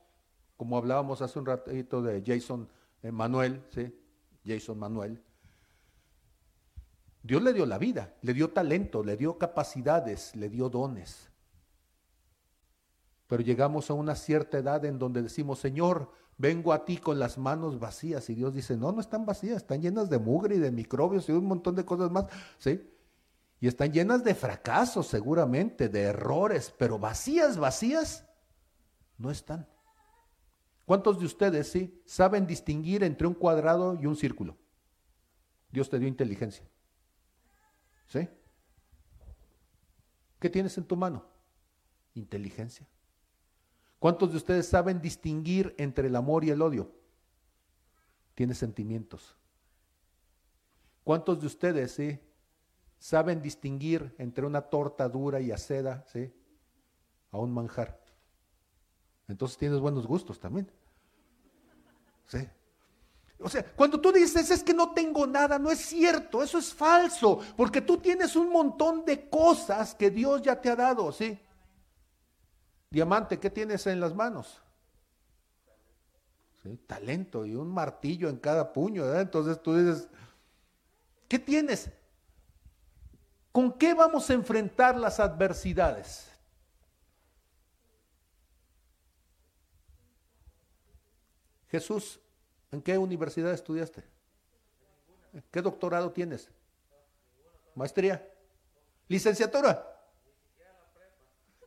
como hablábamos hace un ratito de Jason Manuel, ¿sí? Jason Manuel, Dios le dio la vida, le dio talento, le dio capacidades, le dio dones. Pero llegamos a una cierta edad en donde decimos, Señor, vengo a ti con las manos vacías y Dios dice, no, no están vacías, están llenas de mugre y de microbios y un montón de cosas más, ¿sí? Y están llenas de fracasos seguramente, de errores, pero vacías, vacías, no están. ¿Cuántos de ustedes, sí, saben distinguir entre un cuadrado y un círculo? Dios te dio inteligencia. ¿Sí? ¿Qué tienes en tu mano? Inteligencia. ¿Cuántos de ustedes saben distinguir entre el amor y el odio? Tienes sentimientos. ¿Cuántos de ustedes sí, saben distinguir entre una torta dura y aceda ¿sí? a un manjar? Entonces tienes buenos gustos también. ¿Sí? O sea, cuando tú dices es que no tengo nada, no es cierto, eso es falso, porque tú tienes un montón de cosas que Dios ya te ha dado, ¿sí? Diamante, ¿qué tienes en las manos? Talento y un martillo en cada puño, ¿verdad? Entonces tú dices, ¿qué tienes? ¿Con qué vamos a enfrentar las adversidades? Jesús ¿En qué universidad estudiaste? ¿Qué doctorado tienes? Maestría. ¿Licenciatura?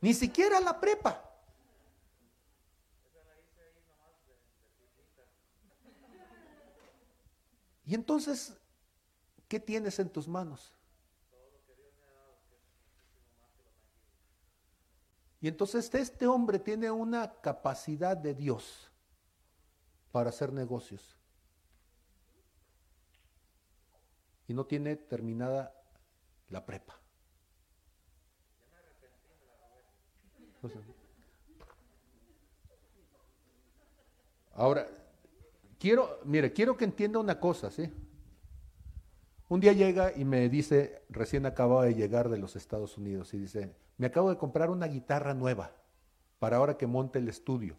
Ni siquiera la prepa. Y entonces, ¿qué tienes en tus manos? Y entonces este hombre tiene una capacidad de Dios para hacer negocios. Y no tiene terminada la prepa. Ahora, quiero, mire, quiero que entienda una cosa, ¿sí? Un día llega y me dice, recién acababa de llegar de los Estados Unidos, y dice, me acabo de comprar una guitarra nueva para ahora que monte el estudio.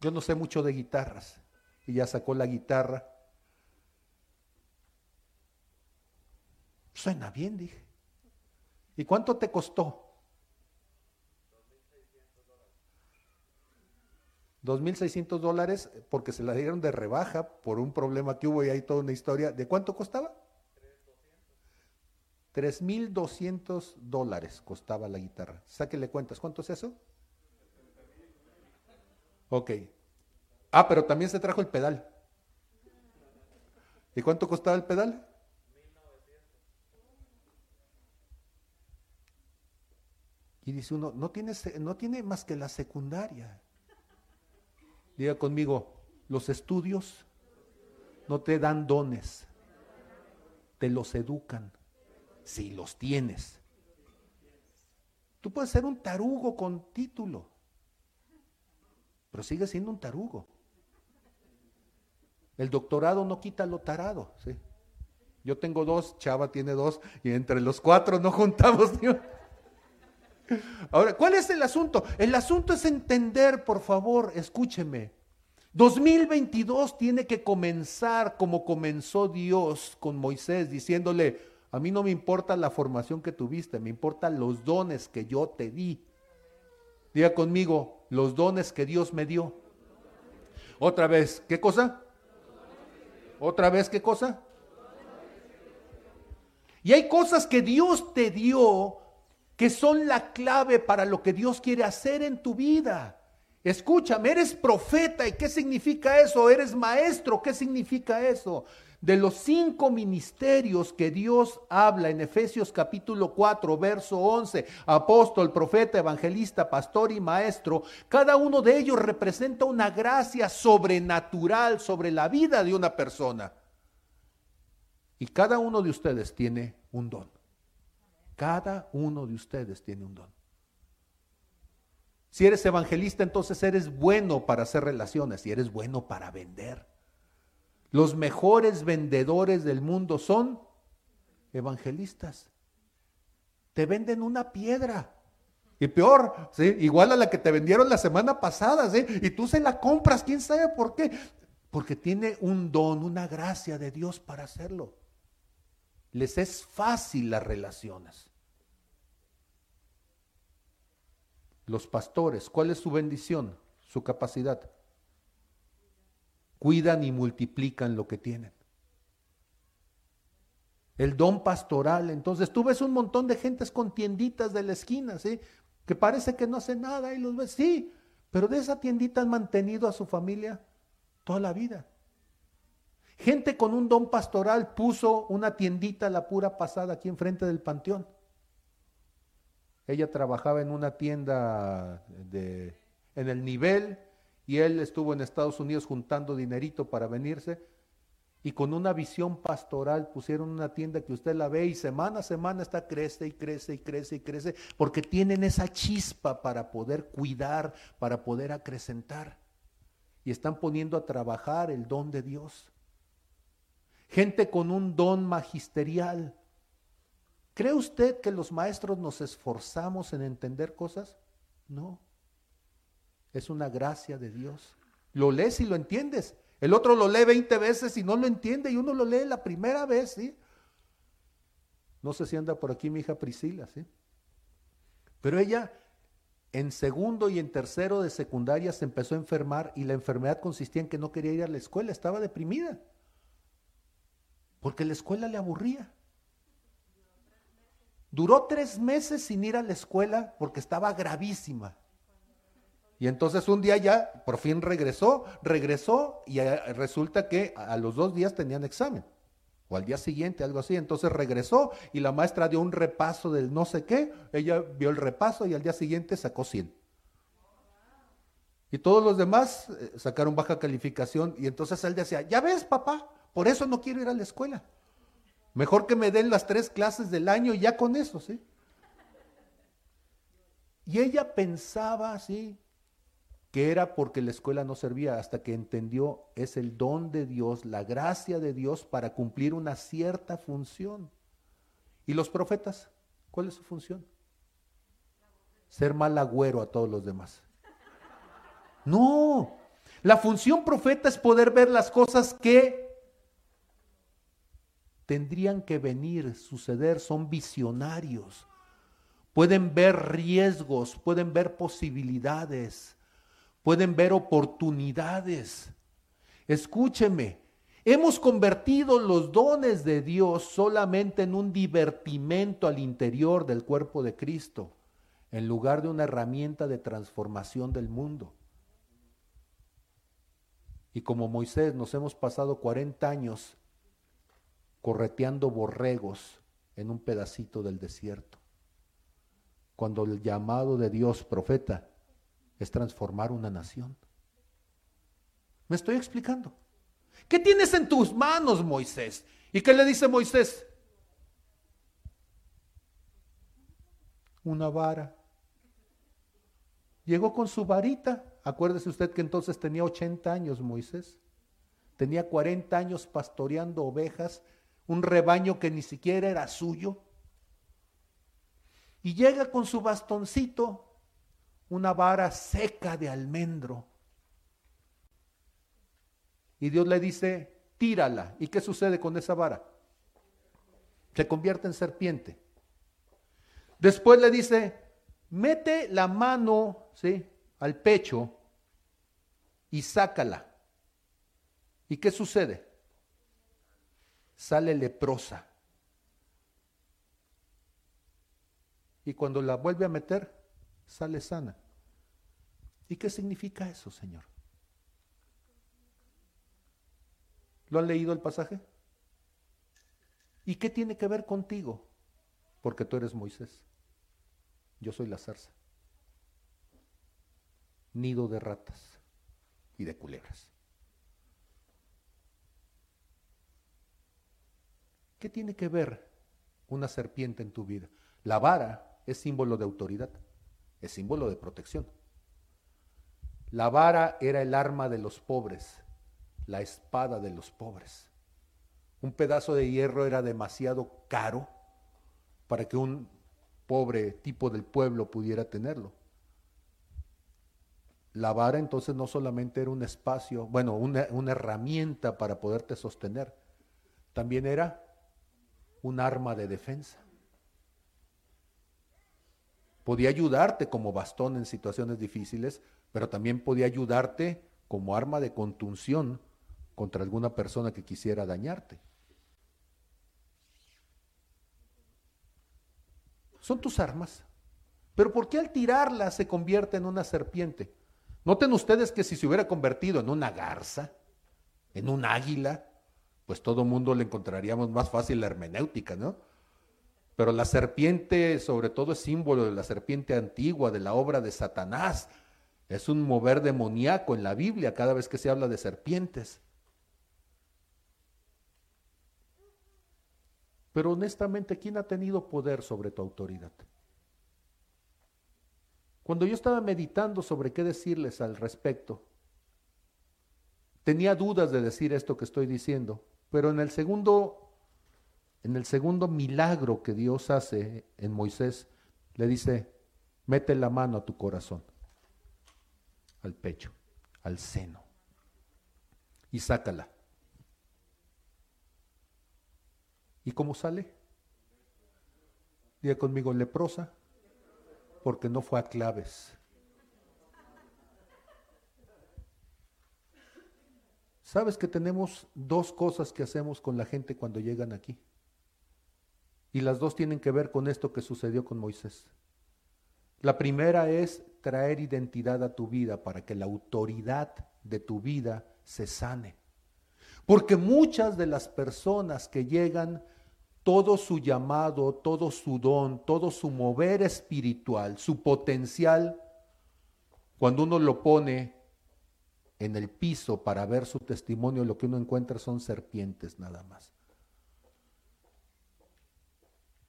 Yo no sé mucho de guitarras. Y ya sacó la guitarra. Suena bien, dije. ¿Y cuánto te costó? 2.600 dólares porque se la dieron de rebaja por un problema que hubo y hay toda una historia. ¿De cuánto costaba? 3.200 dólares costaba la guitarra. Sáquele cuentas, ¿cuánto es eso? Ok. Ah, pero también se trajo el pedal. ¿Y cuánto costaba el pedal? Y dice uno, no tiene, no tiene más que la secundaria. Diga conmigo, los estudios no te dan dones, te los educan, si los tienes. Tú puedes ser un tarugo con título, pero sigue siendo un tarugo. El doctorado no quita lo tarado. Yo tengo dos, Chava tiene dos, y entre los cuatro no juntamos ni Ahora, ¿cuál es el asunto? El asunto es entender, por favor, escúcheme. 2022 tiene que comenzar como comenzó Dios con Moisés, diciéndole, a mí no me importa la formación que tuviste, me importan los dones que yo te di. Diga conmigo, los dones que Dios me dio. Otra vez, ¿qué cosa? Otra vez, ¿qué cosa? Y hay cosas que Dios te dio que son la clave para lo que Dios quiere hacer en tu vida. Escúchame, eres profeta y ¿qué significa eso? Eres maestro, ¿qué significa eso? De los cinco ministerios que Dios habla en Efesios capítulo 4, verso 11, apóstol, profeta, evangelista, pastor y maestro, cada uno de ellos representa una gracia sobrenatural sobre la vida de una persona. Y cada uno de ustedes tiene un don. Cada uno de ustedes tiene un don. Si eres evangelista, entonces eres bueno para hacer relaciones y eres bueno para vender. Los mejores vendedores del mundo son evangelistas. Te venden una piedra. Y peor, ¿sí? igual a la que te vendieron la semana pasada, ¿sí? y tú se la compras, quién sabe por qué. Porque tiene un don, una gracia de Dios para hacerlo. Les es fácil las relaciones. Los pastores, ¿cuál es su bendición? Su capacidad. Cuidan y multiplican lo que tienen. El don pastoral. Entonces tú ves un montón de gentes con tienditas de la esquina, ¿sí? Que parece que no hace nada y los ves, sí, pero de esa tiendita han mantenido a su familia toda la vida. Gente con un don pastoral puso una tiendita la pura pasada aquí enfrente del panteón. Ella trabajaba en una tienda de, en el nivel y él estuvo en Estados Unidos juntando dinerito para venirse y con una visión pastoral pusieron una tienda que usted la ve y semana a semana está crece y crece y crece y crece porque tienen esa chispa para poder cuidar, para poder acrecentar y están poniendo a trabajar el don de Dios. Gente con un don magisterial. ¿Cree usted que los maestros nos esforzamos en entender cosas? No. Es una gracia de Dios. Lo lees y lo entiendes. El otro lo lee 20 veces y no lo entiende y uno lo lee la primera vez, ¿sí? No sé si anda por aquí mi hija Priscila, ¿sí? Pero ella en segundo y en tercero de secundaria se empezó a enfermar y la enfermedad consistía en que no quería ir a la escuela, estaba deprimida. Porque la escuela le aburría. Duró tres meses sin ir a la escuela porque estaba gravísima. Y entonces un día ya por fin regresó, regresó y resulta que a los dos días tenían examen. O al día siguiente, algo así. Entonces regresó y la maestra dio un repaso del no sé qué. Ella vio el repaso y al día siguiente sacó 100. Y todos los demás eh, sacaron baja calificación. Y entonces él decía, ya ves papá, por eso no quiero ir a la escuela. Mejor que me den las tres clases del año y ya con eso, ¿sí? Y ella pensaba así, que era porque la escuela no servía, hasta que entendió es el don de Dios, la gracia de Dios para cumplir una cierta función. ¿Y los profetas? ¿Cuál es su función? Ser mal agüero a todos los demás. No, la función profeta es poder ver las cosas que tendrían que venir, suceder, son visionarios. Pueden ver riesgos, pueden ver posibilidades pueden ver oportunidades. Escúcheme, hemos convertido los dones de Dios solamente en un divertimento al interior del cuerpo de Cristo, en lugar de una herramienta de transformación del mundo. Y como Moisés nos hemos pasado 40 años correteando borregos en un pedacito del desierto, cuando el llamado de Dios, profeta, es transformar una nación. ¿Me estoy explicando? ¿Qué tienes en tus manos, Moisés? ¿Y qué le dice Moisés? Una vara. Llegó con su varita. Acuérdese usted que entonces tenía 80 años Moisés. Tenía 40 años pastoreando ovejas, un rebaño que ni siquiera era suyo. Y llega con su bastoncito una vara seca de almendro. Y Dios le dice, tírala. ¿Y qué sucede con esa vara? Se convierte en serpiente. Después le dice, mete la mano ¿sí? al pecho y sácala. ¿Y qué sucede? Sale leprosa. Y cuando la vuelve a meter, sale sana. ¿Y qué significa eso, Señor? ¿Lo han leído el pasaje? ¿Y qué tiene que ver contigo? Porque tú eres Moisés. Yo soy la zarza. Nido de ratas y de culebras. ¿Qué tiene que ver una serpiente en tu vida? La vara es símbolo de autoridad es símbolo de protección. La vara era el arma de los pobres, la espada de los pobres. Un pedazo de hierro era demasiado caro para que un pobre tipo del pueblo pudiera tenerlo. La vara entonces no solamente era un espacio, bueno, una, una herramienta para poderte sostener, también era un arma de defensa. Podía ayudarte como bastón en situaciones difíciles, pero también podía ayudarte como arma de contunción contra alguna persona que quisiera dañarte. Son tus armas. Pero ¿por qué al tirarlas se convierte en una serpiente? Noten ustedes que si se hubiera convertido en una garza, en un águila, pues todo mundo le encontraríamos más fácil la hermenéutica, ¿no? Pero la serpiente, sobre todo, es símbolo de la serpiente antigua, de la obra de Satanás. Es un mover demoníaco en la Biblia cada vez que se habla de serpientes. Pero honestamente, ¿quién ha tenido poder sobre tu autoridad? Cuando yo estaba meditando sobre qué decirles al respecto, tenía dudas de decir esto que estoy diciendo, pero en el segundo en el segundo milagro que Dios hace en Moisés, le dice, mete la mano a tu corazón, al pecho, al seno, y sácala. ¿Y cómo sale? Diga conmigo, leprosa, porque no fue a claves. ¿Sabes que tenemos dos cosas que hacemos con la gente cuando llegan aquí? Y las dos tienen que ver con esto que sucedió con Moisés. La primera es traer identidad a tu vida para que la autoridad de tu vida se sane. Porque muchas de las personas que llegan, todo su llamado, todo su don, todo su mover espiritual, su potencial, cuando uno lo pone en el piso para ver su testimonio, lo que uno encuentra son serpientes nada más.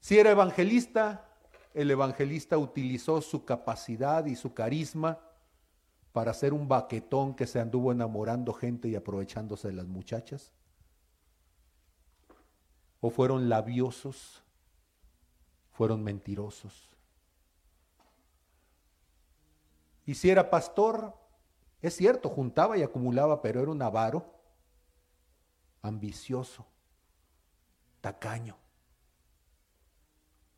Si era evangelista, el evangelista utilizó su capacidad y su carisma para ser un baquetón que se anduvo enamorando gente y aprovechándose de las muchachas. O fueron labiosos, fueron mentirosos. Y si era pastor, es cierto, juntaba y acumulaba, pero era un avaro, ambicioso, tacaño.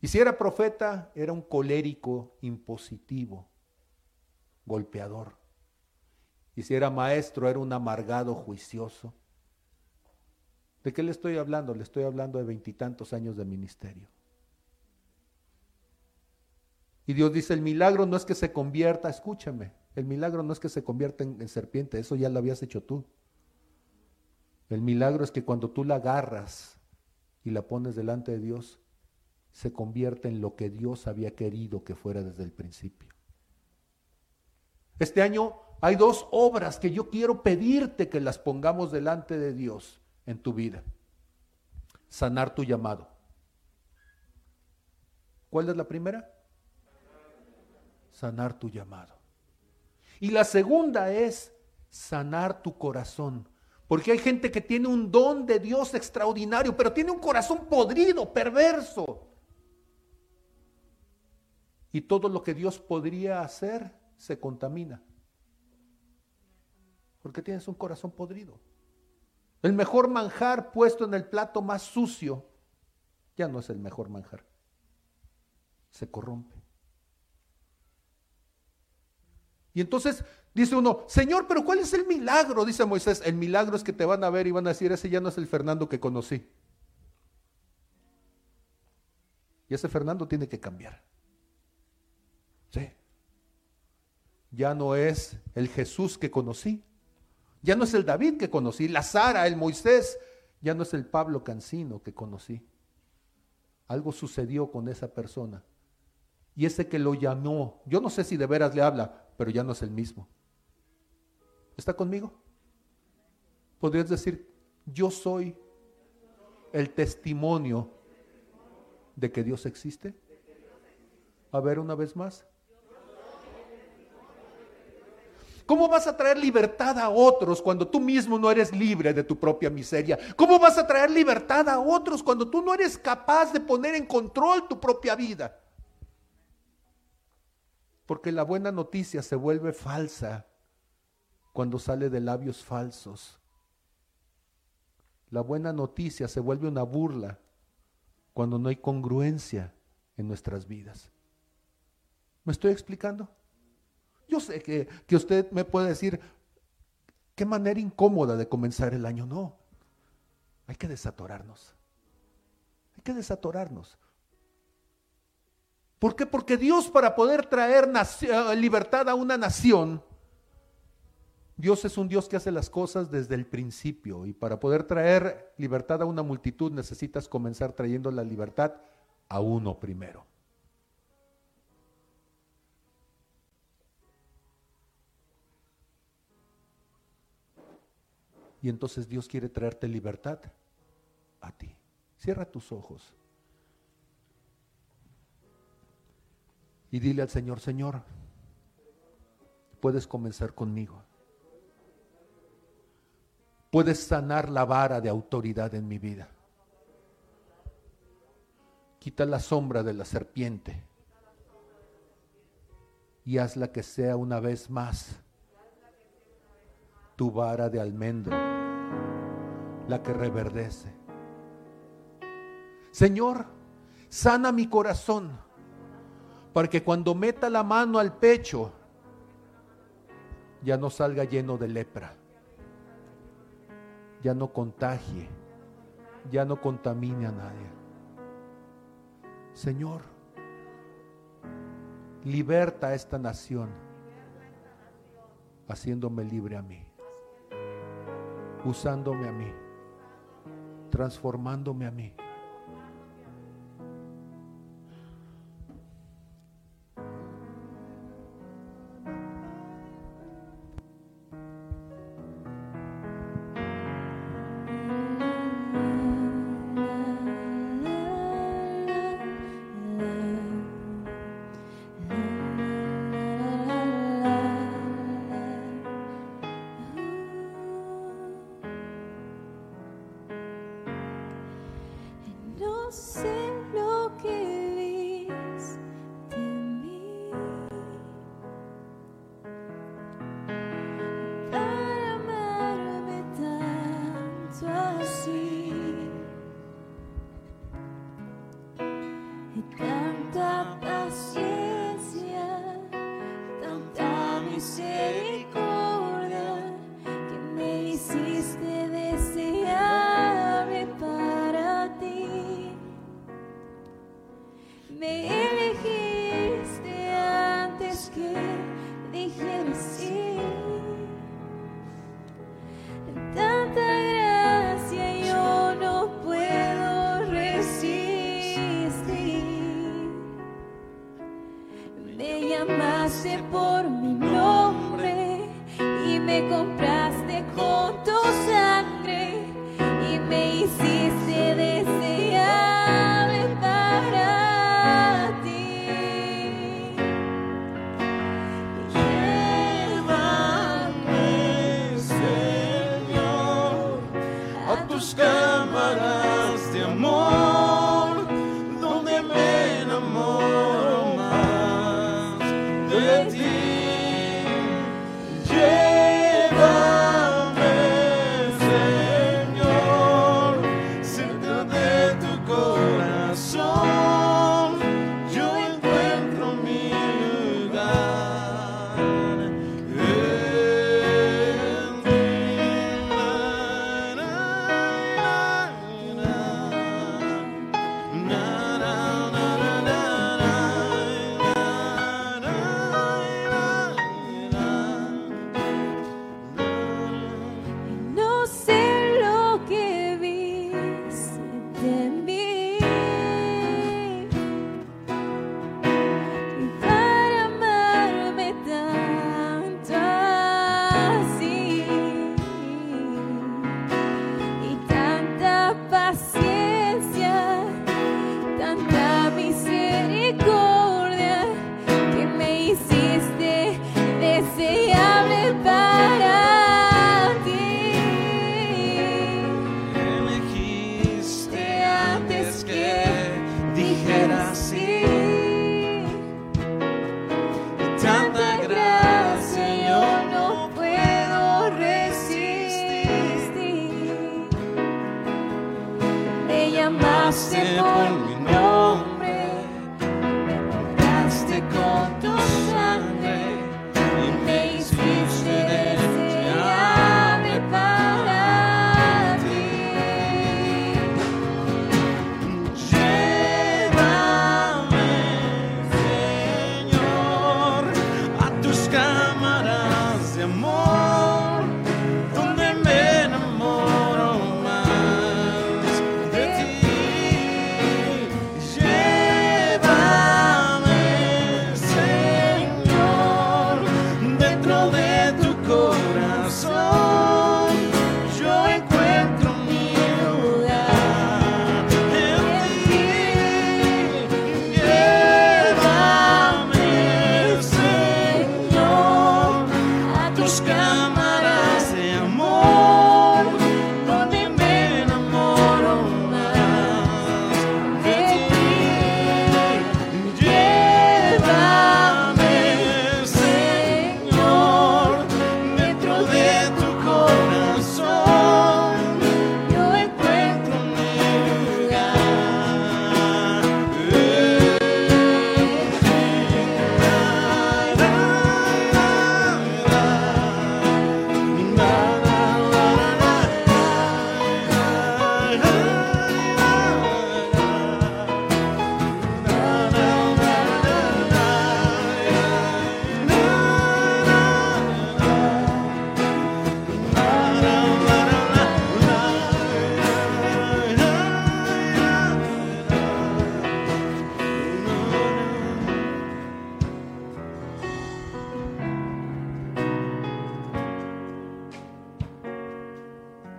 Y si era profeta, era un colérico impositivo, golpeador. Y si era maestro, era un amargado juicioso. ¿De qué le estoy hablando? Le estoy hablando de veintitantos años de ministerio. Y Dios dice, el milagro no es que se convierta, escúchame, el milagro no es que se convierta en, en serpiente, eso ya lo habías hecho tú. El milagro es que cuando tú la agarras y la pones delante de Dios, se convierte en lo que Dios había querido que fuera desde el principio. Este año hay dos obras que yo quiero pedirte que las pongamos delante de Dios en tu vida. Sanar tu llamado. ¿Cuál es la primera? Sanar tu llamado. Y la segunda es sanar tu corazón. Porque hay gente que tiene un don de Dios extraordinario, pero tiene un corazón podrido, perverso y todo lo que Dios podría hacer se contamina. Porque tienes un corazón podrido. El mejor manjar puesto en el plato más sucio ya no es el mejor manjar. Se corrompe. Y entonces dice uno, Señor, pero ¿cuál es el milagro? Dice Moisés, el milagro es que te van a ver y van a decir, ese ya no es el Fernando que conocí. Y ese Fernando tiene que cambiar. Sí. Ya no es el Jesús que conocí. Ya no es el David que conocí. La Sara, el Moisés. Ya no es el Pablo Cancino que conocí. Algo sucedió con esa persona. Y ese que lo llamó, yo no sé si de veras le habla, pero ya no es el mismo. ¿Está conmigo? Podrías decir, yo soy el testimonio de que Dios existe. A ver una vez más. ¿Cómo vas a traer libertad a otros cuando tú mismo no eres libre de tu propia miseria? ¿Cómo vas a traer libertad a otros cuando tú no eres capaz de poner en control tu propia vida? Porque la buena noticia se vuelve falsa cuando sale de labios falsos. La buena noticia se vuelve una burla cuando no hay congruencia en nuestras vidas. ¿Me estoy explicando? Yo sé que, usted me puede decir, qué manera incómoda de comenzar el año. No, hay que desatorarnos. Hay que desatorarnos. ¿Por qué? Porque Dios para poder traer eh, libertad a una nación, Dios es un Dios que hace las cosas desde el principio y para poder traer libertad a una multitud necesitas comenzar trayendo la libertad a uno primero. Y entonces Dios quiere traerte libertad a ti. Cierra tus ojos. Y dile al Señor, Señor, puedes comenzar conmigo. Puedes sanar la vara de autoridad en mi vida. Quita la sombra de la serpiente y hazla que sea una vez más tu vara de almendro, la que reverdece. Señor, sana mi corazón, para que cuando meta la mano al pecho, ya no salga lleno de lepra, ya no contagie, ya no contamine a nadie. Señor, liberta a esta nación, haciéndome libre a mí usándome a mí, transformándome a mí. você.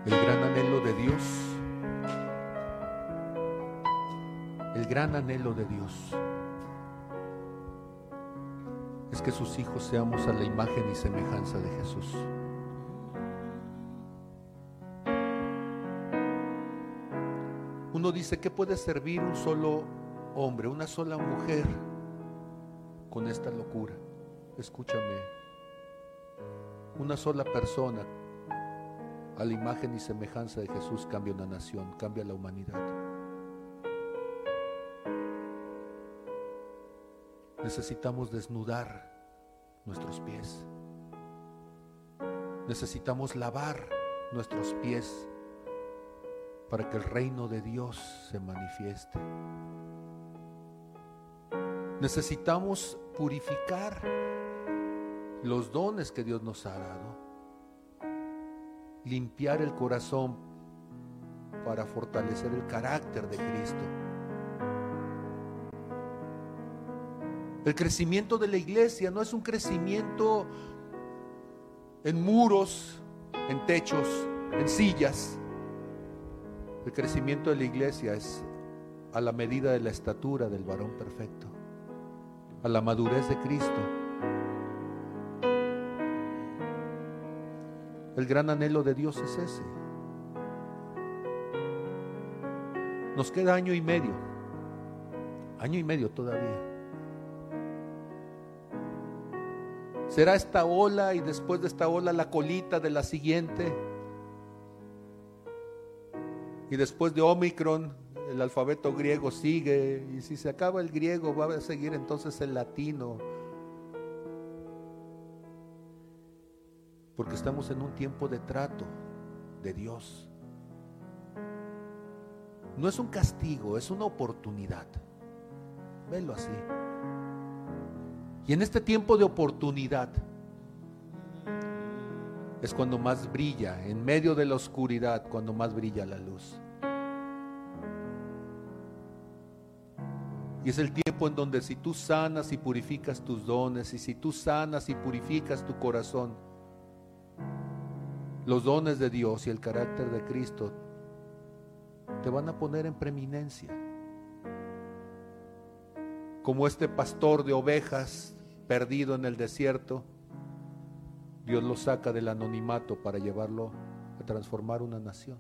El gran anhelo de Dios. El gran anhelo de Dios es que sus hijos seamos a la imagen y semejanza de Jesús. Uno dice, ¿qué puede servir un solo hombre, una sola mujer con esta locura? Escúchame, una sola persona a la imagen y semejanza de Jesús cambia una nación, cambia la humanidad. Necesitamos desnudar nuestros pies. Necesitamos lavar nuestros pies para que el reino de Dios se manifieste. Necesitamos purificar los dones que Dios nos ha dado. Limpiar el corazón para fortalecer el carácter de Cristo. El crecimiento de la iglesia no es un crecimiento en muros, en techos, en sillas. El crecimiento de la iglesia es a la medida de la estatura del varón perfecto, a la madurez de Cristo. El gran anhelo de Dios es ese. Nos queda año y medio, año y medio todavía. Será esta ola y después de esta ola la colita de la siguiente. Y después de Omicron, el alfabeto griego sigue. Y si se acaba el griego, va a seguir entonces el latino. Porque estamos en un tiempo de trato de Dios. No es un castigo, es una oportunidad. Velo así. Y en este tiempo de oportunidad es cuando más brilla, en medio de la oscuridad, cuando más brilla la luz. Y es el tiempo en donde si tú sanas y purificas tus dones, y si tú sanas y purificas tu corazón, los dones de Dios y el carácter de Cristo te van a poner en preeminencia como este pastor de ovejas perdido en el desierto, Dios lo saca del anonimato para llevarlo a transformar una nación.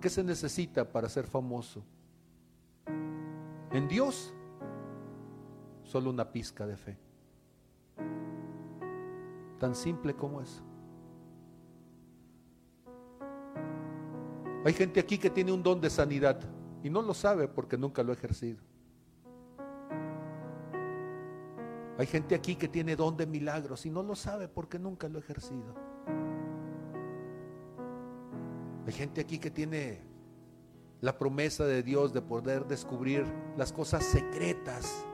¿Qué se necesita para ser famoso? En Dios, solo una pizca de fe. Tan simple como eso. Hay gente aquí que tiene un don de sanidad. Y no lo sabe porque nunca lo ha ejercido. Hay gente aquí que tiene don de milagros y no lo sabe porque nunca lo ha ejercido. Hay gente aquí que tiene la promesa de Dios de poder descubrir las cosas secretas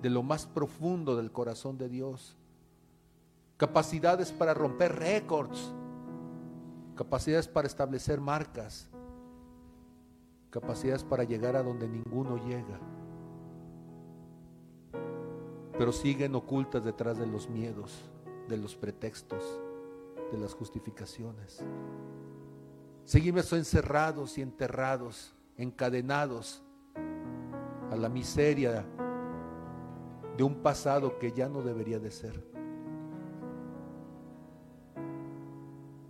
de lo más profundo del corazón de Dios. Capacidades para romper récords. Capacidades para establecer marcas capacidades para llegar a donde ninguno llega, pero siguen ocultas detrás de los miedos, de los pretextos, de las justificaciones. Seguimos encerrados y enterrados, encadenados a la miseria de un pasado que ya no debería de ser.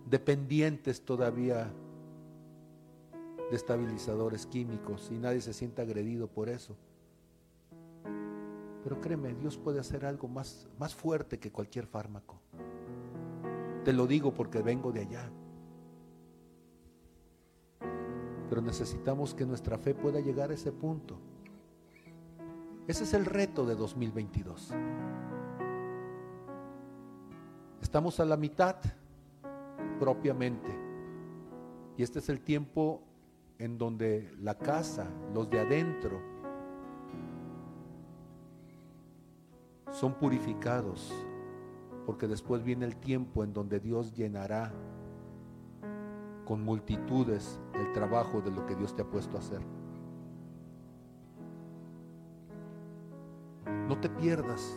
Dependientes todavía de estabilizadores químicos y nadie se siente agredido por eso. Pero créeme, Dios puede hacer algo más, más fuerte que cualquier fármaco. Te lo digo porque vengo de allá. Pero necesitamos que nuestra fe pueda llegar a ese punto. Ese es el reto de 2022. Estamos a la mitad propiamente. Y este es el tiempo en donde la casa, los de adentro, son purificados, porque después viene el tiempo en donde Dios llenará con multitudes el trabajo de lo que Dios te ha puesto a hacer. No te pierdas,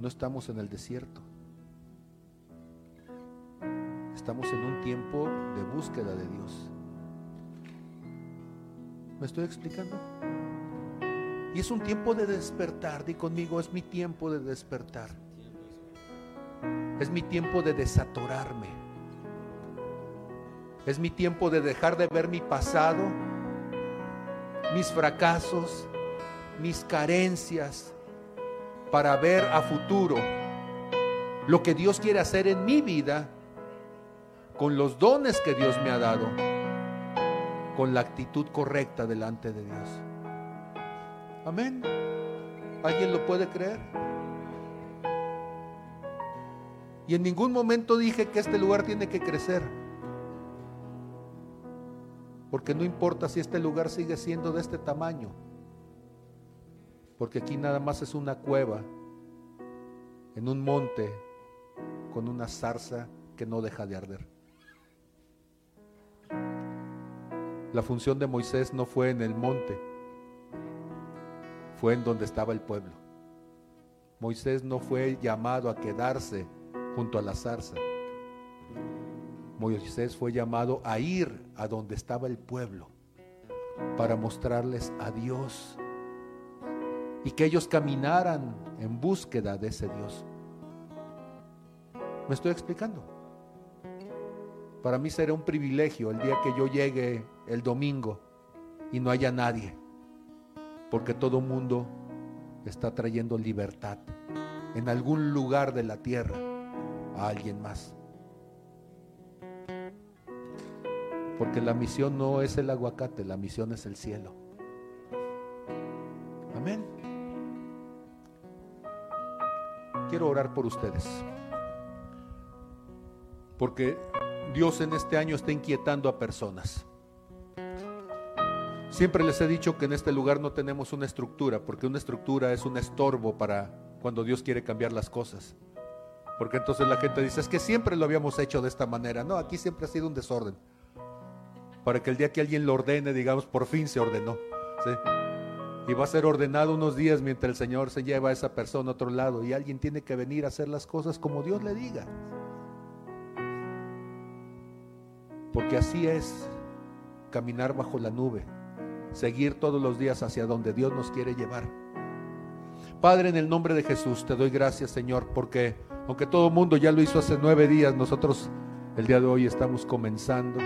no estamos en el desierto. Estamos en un tiempo de búsqueda de Dios. ¿Me estoy explicando? Y es un tiempo de despertar. Di conmigo, es mi tiempo de despertar. Es mi tiempo de desatorarme. Es mi tiempo de dejar de ver mi pasado, mis fracasos, mis carencias, para ver a futuro lo que Dios quiere hacer en mi vida con los dones que Dios me ha dado, con la actitud correcta delante de Dios. Amén. ¿Alguien lo puede creer? Y en ningún momento dije que este lugar tiene que crecer. Porque no importa si este lugar sigue siendo de este tamaño. Porque aquí nada más es una cueva en un monte con una zarza que no deja de arder. La función de Moisés no fue en el monte, fue en donde estaba el pueblo. Moisés no fue llamado a quedarse junto a la zarza. Moisés fue llamado a ir a donde estaba el pueblo para mostrarles a Dios y que ellos caminaran en búsqueda de ese Dios. ¿Me estoy explicando? Para mí será un privilegio el día que yo llegue el domingo y no haya nadie, porque todo mundo está trayendo libertad en algún lugar de la tierra a alguien más. Porque la misión no es el aguacate, la misión es el cielo. Amén. Quiero orar por ustedes. Porque Dios en este año está inquietando a personas. Siempre les he dicho que en este lugar no tenemos una estructura, porque una estructura es un estorbo para cuando Dios quiere cambiar las cosas. Porque entonces la gente dice, es que siempre lo habíamos hecho de esta manera. No, aquí siempre ha sido un desorden. Para que el día que alguien lo ordene, digamos, por fin se ordenó. Y va a ser ordenado unos días mientras el Señor se lleva a esa persona a otro lado. Y alguien tiene que venir a hacer las cosas como Dios le diga. Porque así es caminar bajo la nube, seguir todos los días hacia donde Dios nos quiere llevar. Padre, en el nombre de Jesús, te doy gracias, Señor, porque aunque todo el mundo ya lo hizo hace nueve días, nosotros el día de hoy estamos comenzando.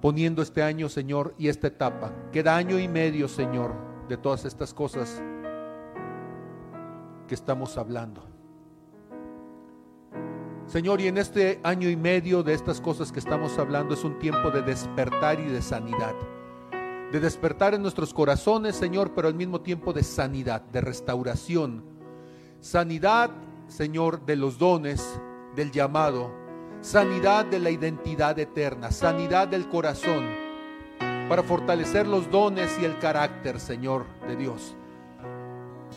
Poniendo este año, Señor, y esta etapa. Queda año y medio, Señor, de todas estas cosas que estamos hablando. Señor, y en este año y medio de estas cosas que estamos hablando es un tiempo de despertar y de sanidad. De despertar en nuestros corazones, Señor, pero al mismo tiempo de sanidad, de restauración. Sanidad, Señor, de los dones, del llamado. Sanidad de la identidad eterna. Sanidad del corazón. Para fortalecer los dones y el carácter, Señor, de Dios.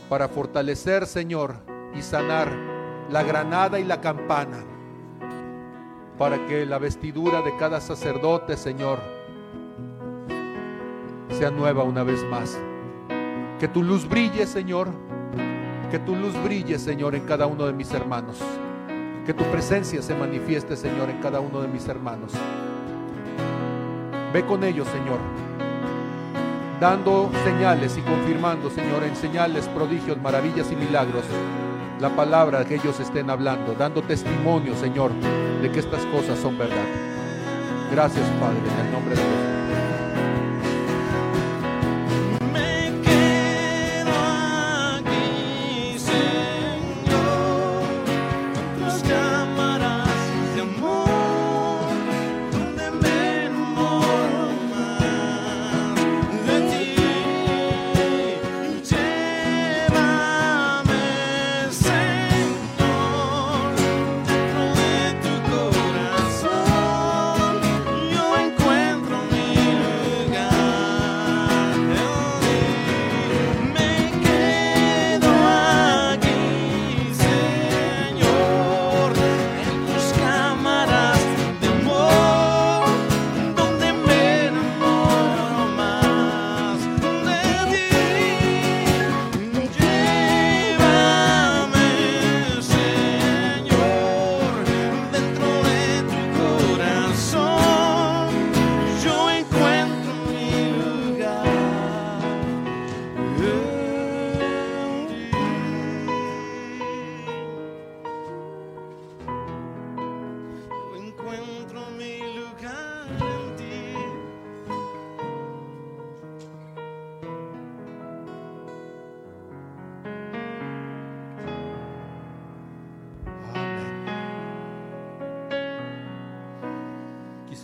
Para fortalecer, Señor, y sanar la granada y la campana, para que la vestidura de cada sacerdote, Señor, sea nueva una vez más. Que tu luz brille, Señor, que tu luz brille, Señor, en cada uno de mis hermanos. Que tu presencia se manifieste, Señor, en cada uno de mis hermanos. Ve con ellos, Señor, dando señales y confirmando, Señor, en señales, prodigios, maravillas y milagros la palabra que ellos estén hablando, dando testimonio, Señor, de que estas cosas son verdad. Gracias, Padre, en el nombre de Jesús.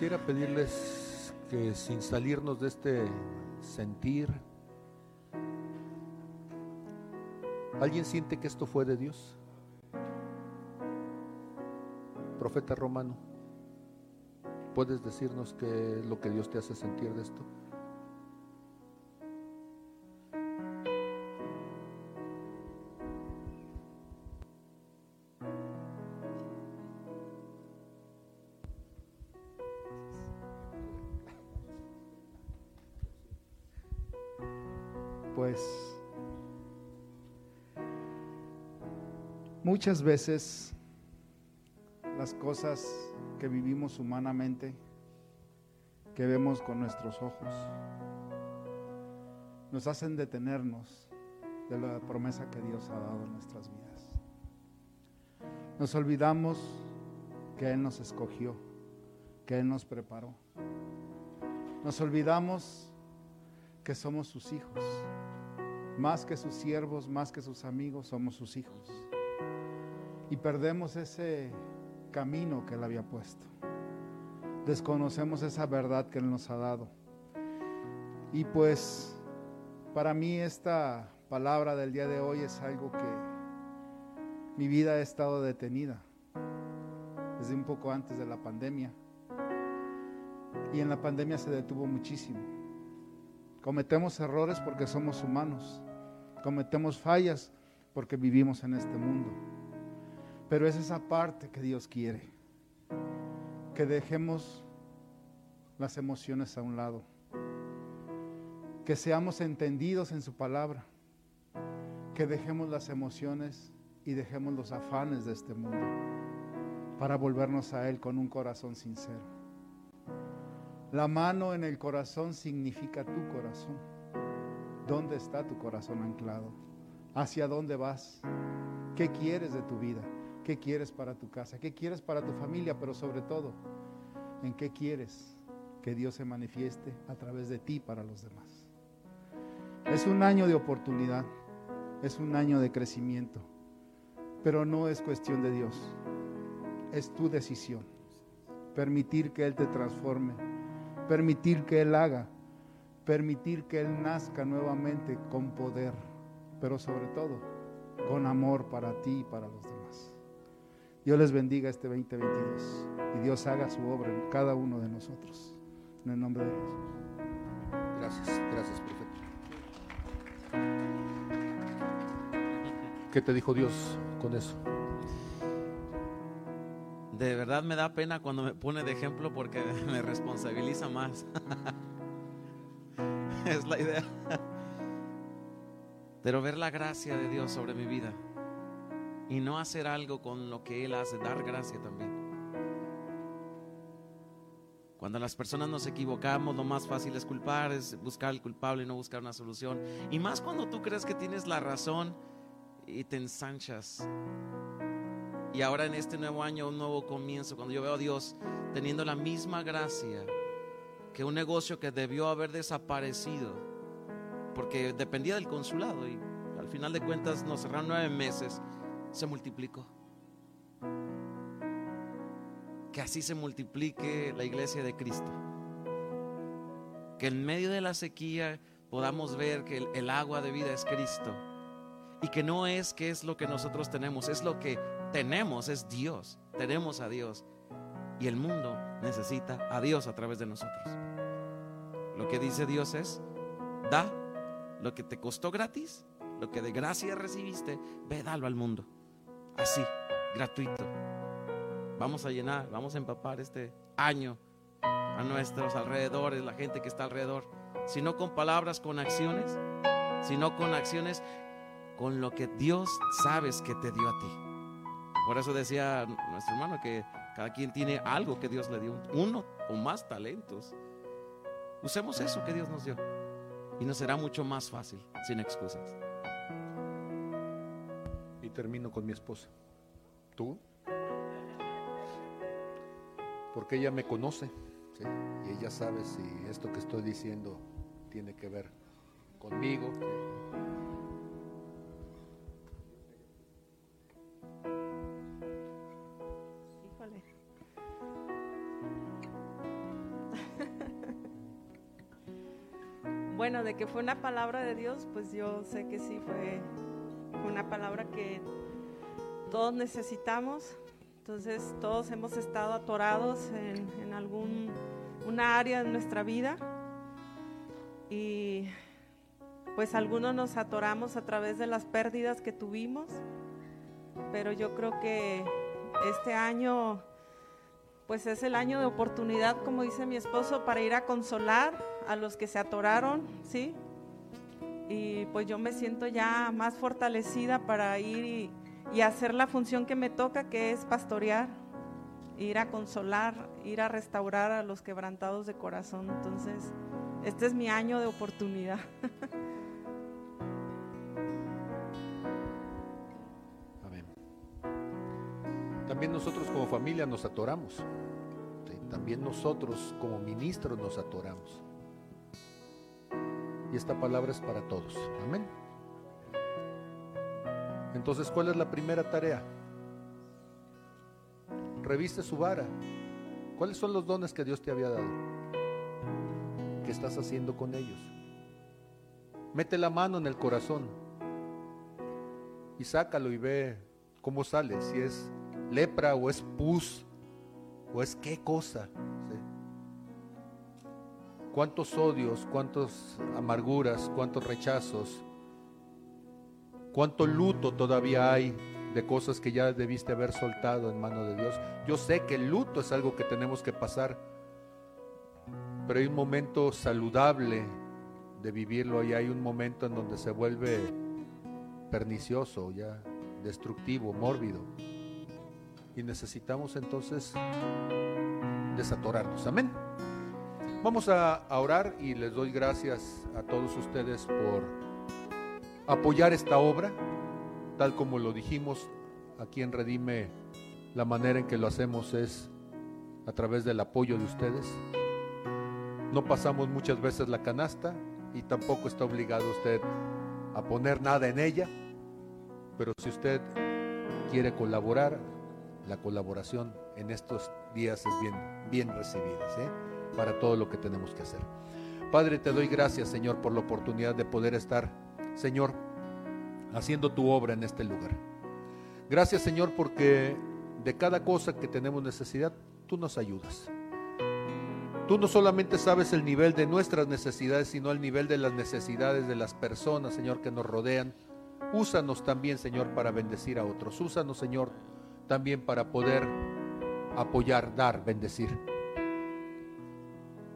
Quisiera pedirles que sin salirnos de este sentir, ¿alguien siente que esto fue de Dios? Profeta romano, ¿puedes decirnos qué es lo que Dios te hace sentir de esto? Muchas veces las cosas que vivimos humanamente, que vemos con nuestros ojos, nos hacen detenernos de la promesa que Dios ha dado en nuestras vidas. Nos olvidamos que Él nos escogió, que Él nos preparó. Nos olvidamos que somos sus hijos. Más que sus siervos, más que sus amigos, somos sus hijos y perdemos ese camino que Él había puesto. Desconocemos esa verdad que Él nos ha dado. Y pues para mí esta palabra del día de hoy es algo que mi vida ha estado detenida desde un poco antes de la pandemia. Y en la pandemia se detuvo muchísimo. Cometemos errores porque somos humanos. Cometemos fallas porque vivimos en este mundo. Pero es esa parte que Dios quiere. Que dejemos las emociones a un lado. Que seamos entendidos en su palabra. Que dejemos las emociones y dejemos los afanes de este mundo para volvernos a Él con un corazón sincero. La mano en el corazón significa tu corazón. ¿Dónde está tu corazón anclado? ¿Hacia dónde vas? ¿Qué quieres de tu vida? ¿Qué quieres para tu casa? ¿Qué quieres para tu familia? Pero sobre todo, ¿en qué quieres que Dios se manifieste a través de ti para los demás? Es un año de oportunidad, es un año de crecimiento, pero no es cuestión de Dios, es tu decisión. Permitir que Él te transforme, permitir que Él haga, permitir que Él nazca nuevamente con poder, pero sobre todo con amor para ti y para los demás. Dios les bendiga este 2022 y Dios haga su obra en cada uno de nosotros. En el nombre de Jesús. Gracias, gracias, profeta. ¿Qué te dijo Dios con eso? De verdad me da pena cuando me pone de ejemplo porque me responsabiliza más. es la idea. Pero ver la gracia de Dios sobre mi vida y no hacer algo con lo que Él hace, dar gracia también. Cuando las personas nos equivocamos, lo más fácil es culpar, es buscar al culpable y no buscar una solución. Y más cuando tú crees que tienes la razón y te ensanchas. Y ahora en este nuevo año, un nuevo comienzo, cuando yo veo a Dios teniendo la misma gracia que un negocio que debió haber desaparecido, porque dependía del consulado y al final de cuentas nos cerraron nueve meses se multiplicó. Que así se multiplique la iglesia de Cristo. Que en medio de la sequía podamos ver que el, agua de vida es Cristo. Y que no es que es lo que nosotros tenemos, es lo que tenemos, es Dios. Tenemos a Dios. Y el mundo necesita a Dios a través de nosotros. Lo que dice Dios es, da lo que te costó gratis, lo que de gracia recibiste, ve, dalo al mundo así, gratuito. Vamos a llenar, vamos a empapar este año a nuestros alrededores, la gente que está alrededor, si no con palabras, con acciones, sino con acciones, con lo que Dios sabes que te dio a ti. Por eso decía nuestro hermano que cada quien tiene algo que Dios le dio, uno o más talentos. Usemos eso que Dios nos dio y nos será mucho más fácil, sin excusas termino con mi esposa. ¿Tú? Porque ella me conoce y ella sabe si esto que estoy diciendo tiene que ver conmigo. Híjole. Bueno, de que fue una palabra de Dios, pues yo sé que sí fue una palabra que todos necesitamos. Entonces todos hemos estado atorados en, en algún una área de nuestra vida y pues algunos nos atoramos a través de las pérdidas que tuvimos, pero yo creo que este año pues es el año de oportunidad, como dice mi esposo, para ir a consolar a los que se atoraron, ¿sí? Y pues yo me siento ya más fortalecida para ir y, hacer la función que me toca, que es pastorear, ir a consolar, ir a restaurar a los quebrantados de corazón. Entonces, este es mi año de oportunidad. Amén. También nosotros como familia nos atoramos. También nosotros como ministros nos atoramos. Y esta palabra es para todos. Amén. Entonces, ¿cuál es la primera tarea? Reviste su vara. ¿Cuáles son los dones que Dios te había dado? ¿Qué estás haciendo con ellos? Mete la mano en el corazón y sácalo y ve cómo sale, si es lepra o es pus o es qué cosa. Cuántos odios, cuántas amarguras, cuántos rechazos, cuánto luto todavía hay de cosas que ya debiste haber soltado en mano de Dios. Yo sé que el luto es algo que tenemos que pasar, pero hay un momento saludable de vivirlo y hay un momento en donde se vuelve pernicioso, ya destructivo, mórbido. Y necesitamos entonces desatorarnos. Amén. Vamos a, orar y les doy gracias a todos ustedes por apoyar esta obra, tal como lo dijimos aquí en Redime, la manera en que lo hacemos es a través del apoyo de ustedes. No pasamos muchas veces la canasta y tampoco está obligado usted a poner nada en ella, pero si usted quiere colaborar, la colaboración en estos días es bien, bien recibida. Para todo lo que tenemos que hacer. Padre, te doy gracias, Señor, por la oportunidad de poder estar, Señor, haciendo tu obra en este lugar. Gracias, Señor, porque de cada cosa que tenemos necesidad, tú nos ayudas. Tú no solamente sabes el nivel de nuestras necesidades, sino el nivel de las necesidades de las personas, Señor, que nos rodean. Úsanos también, Señor, para bendecir a otros. Úsanos, Señor, también para poder apoyar, dar, bendecir.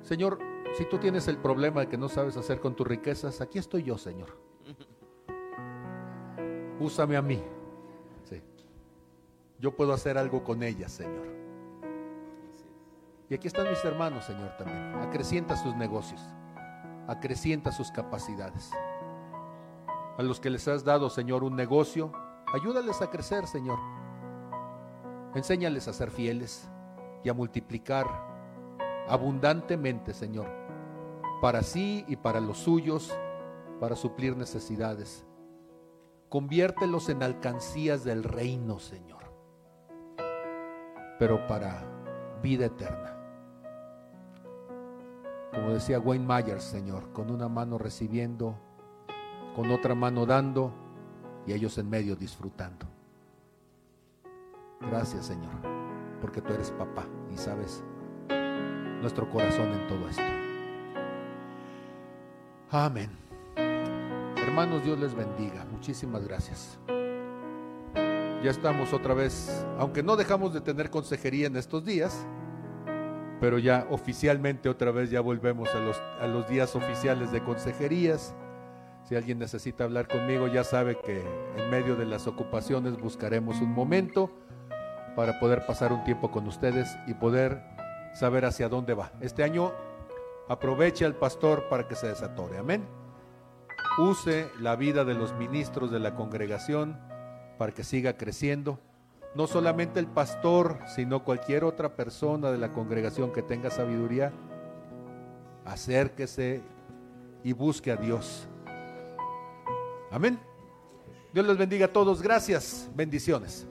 Señor, si tú tienes el problema de que no sabes hacer con tus riquezas, aquí estoy yo, Señor. Úsame a mí. Sí. Yo puedo hacer algo con ellas, Señor. Y aquí están mis hermanos, Señor, también. Acrecienta sus negocios. Acrecienta sus capacidades. A los que les has dado, Señor, un negocio, ayúdales a crecer, Señor. Enséñales a ser fieles y a multiplicar abundantemente, Señor, para sí y para los suyos, para suplir necesidades. Conviértelos en alcancías del reino, Señor, pero para vida eterna. Como decía Wayne Myers, Señor, con una mano recibiendo, con otra mano dando y ellos en medio disfrutando. Gracias, Señor, porque tú eres papá y sabes nuestro corazón en todo esto. Amén. Hermanos, Dios les bendiga. Muchísimas gracias. Ya estamos otra vez, aunque no dejamos de tener consejería en estos días, pero ya oficialmente otra vez ya volvemos a los, a los días oficiales de consejerías. Si alguien necesita hablar conmigo, ya sabe que en medio de las ocupaciones buscaremos un momento para poder pasar un tiempo con ustedes y poder saber hacia dónde va. Este año aproveche al pastor para que se desatore. Amén. Use la vida de los ministros de la congregación para que siga creciendo. No solamente el pastor, sino cualquier otra persona de la congregación que tenga sabiduría, acérquese y busque a Dios. Amén. Dios les bendiga a todos. Gracias. Bendiciones.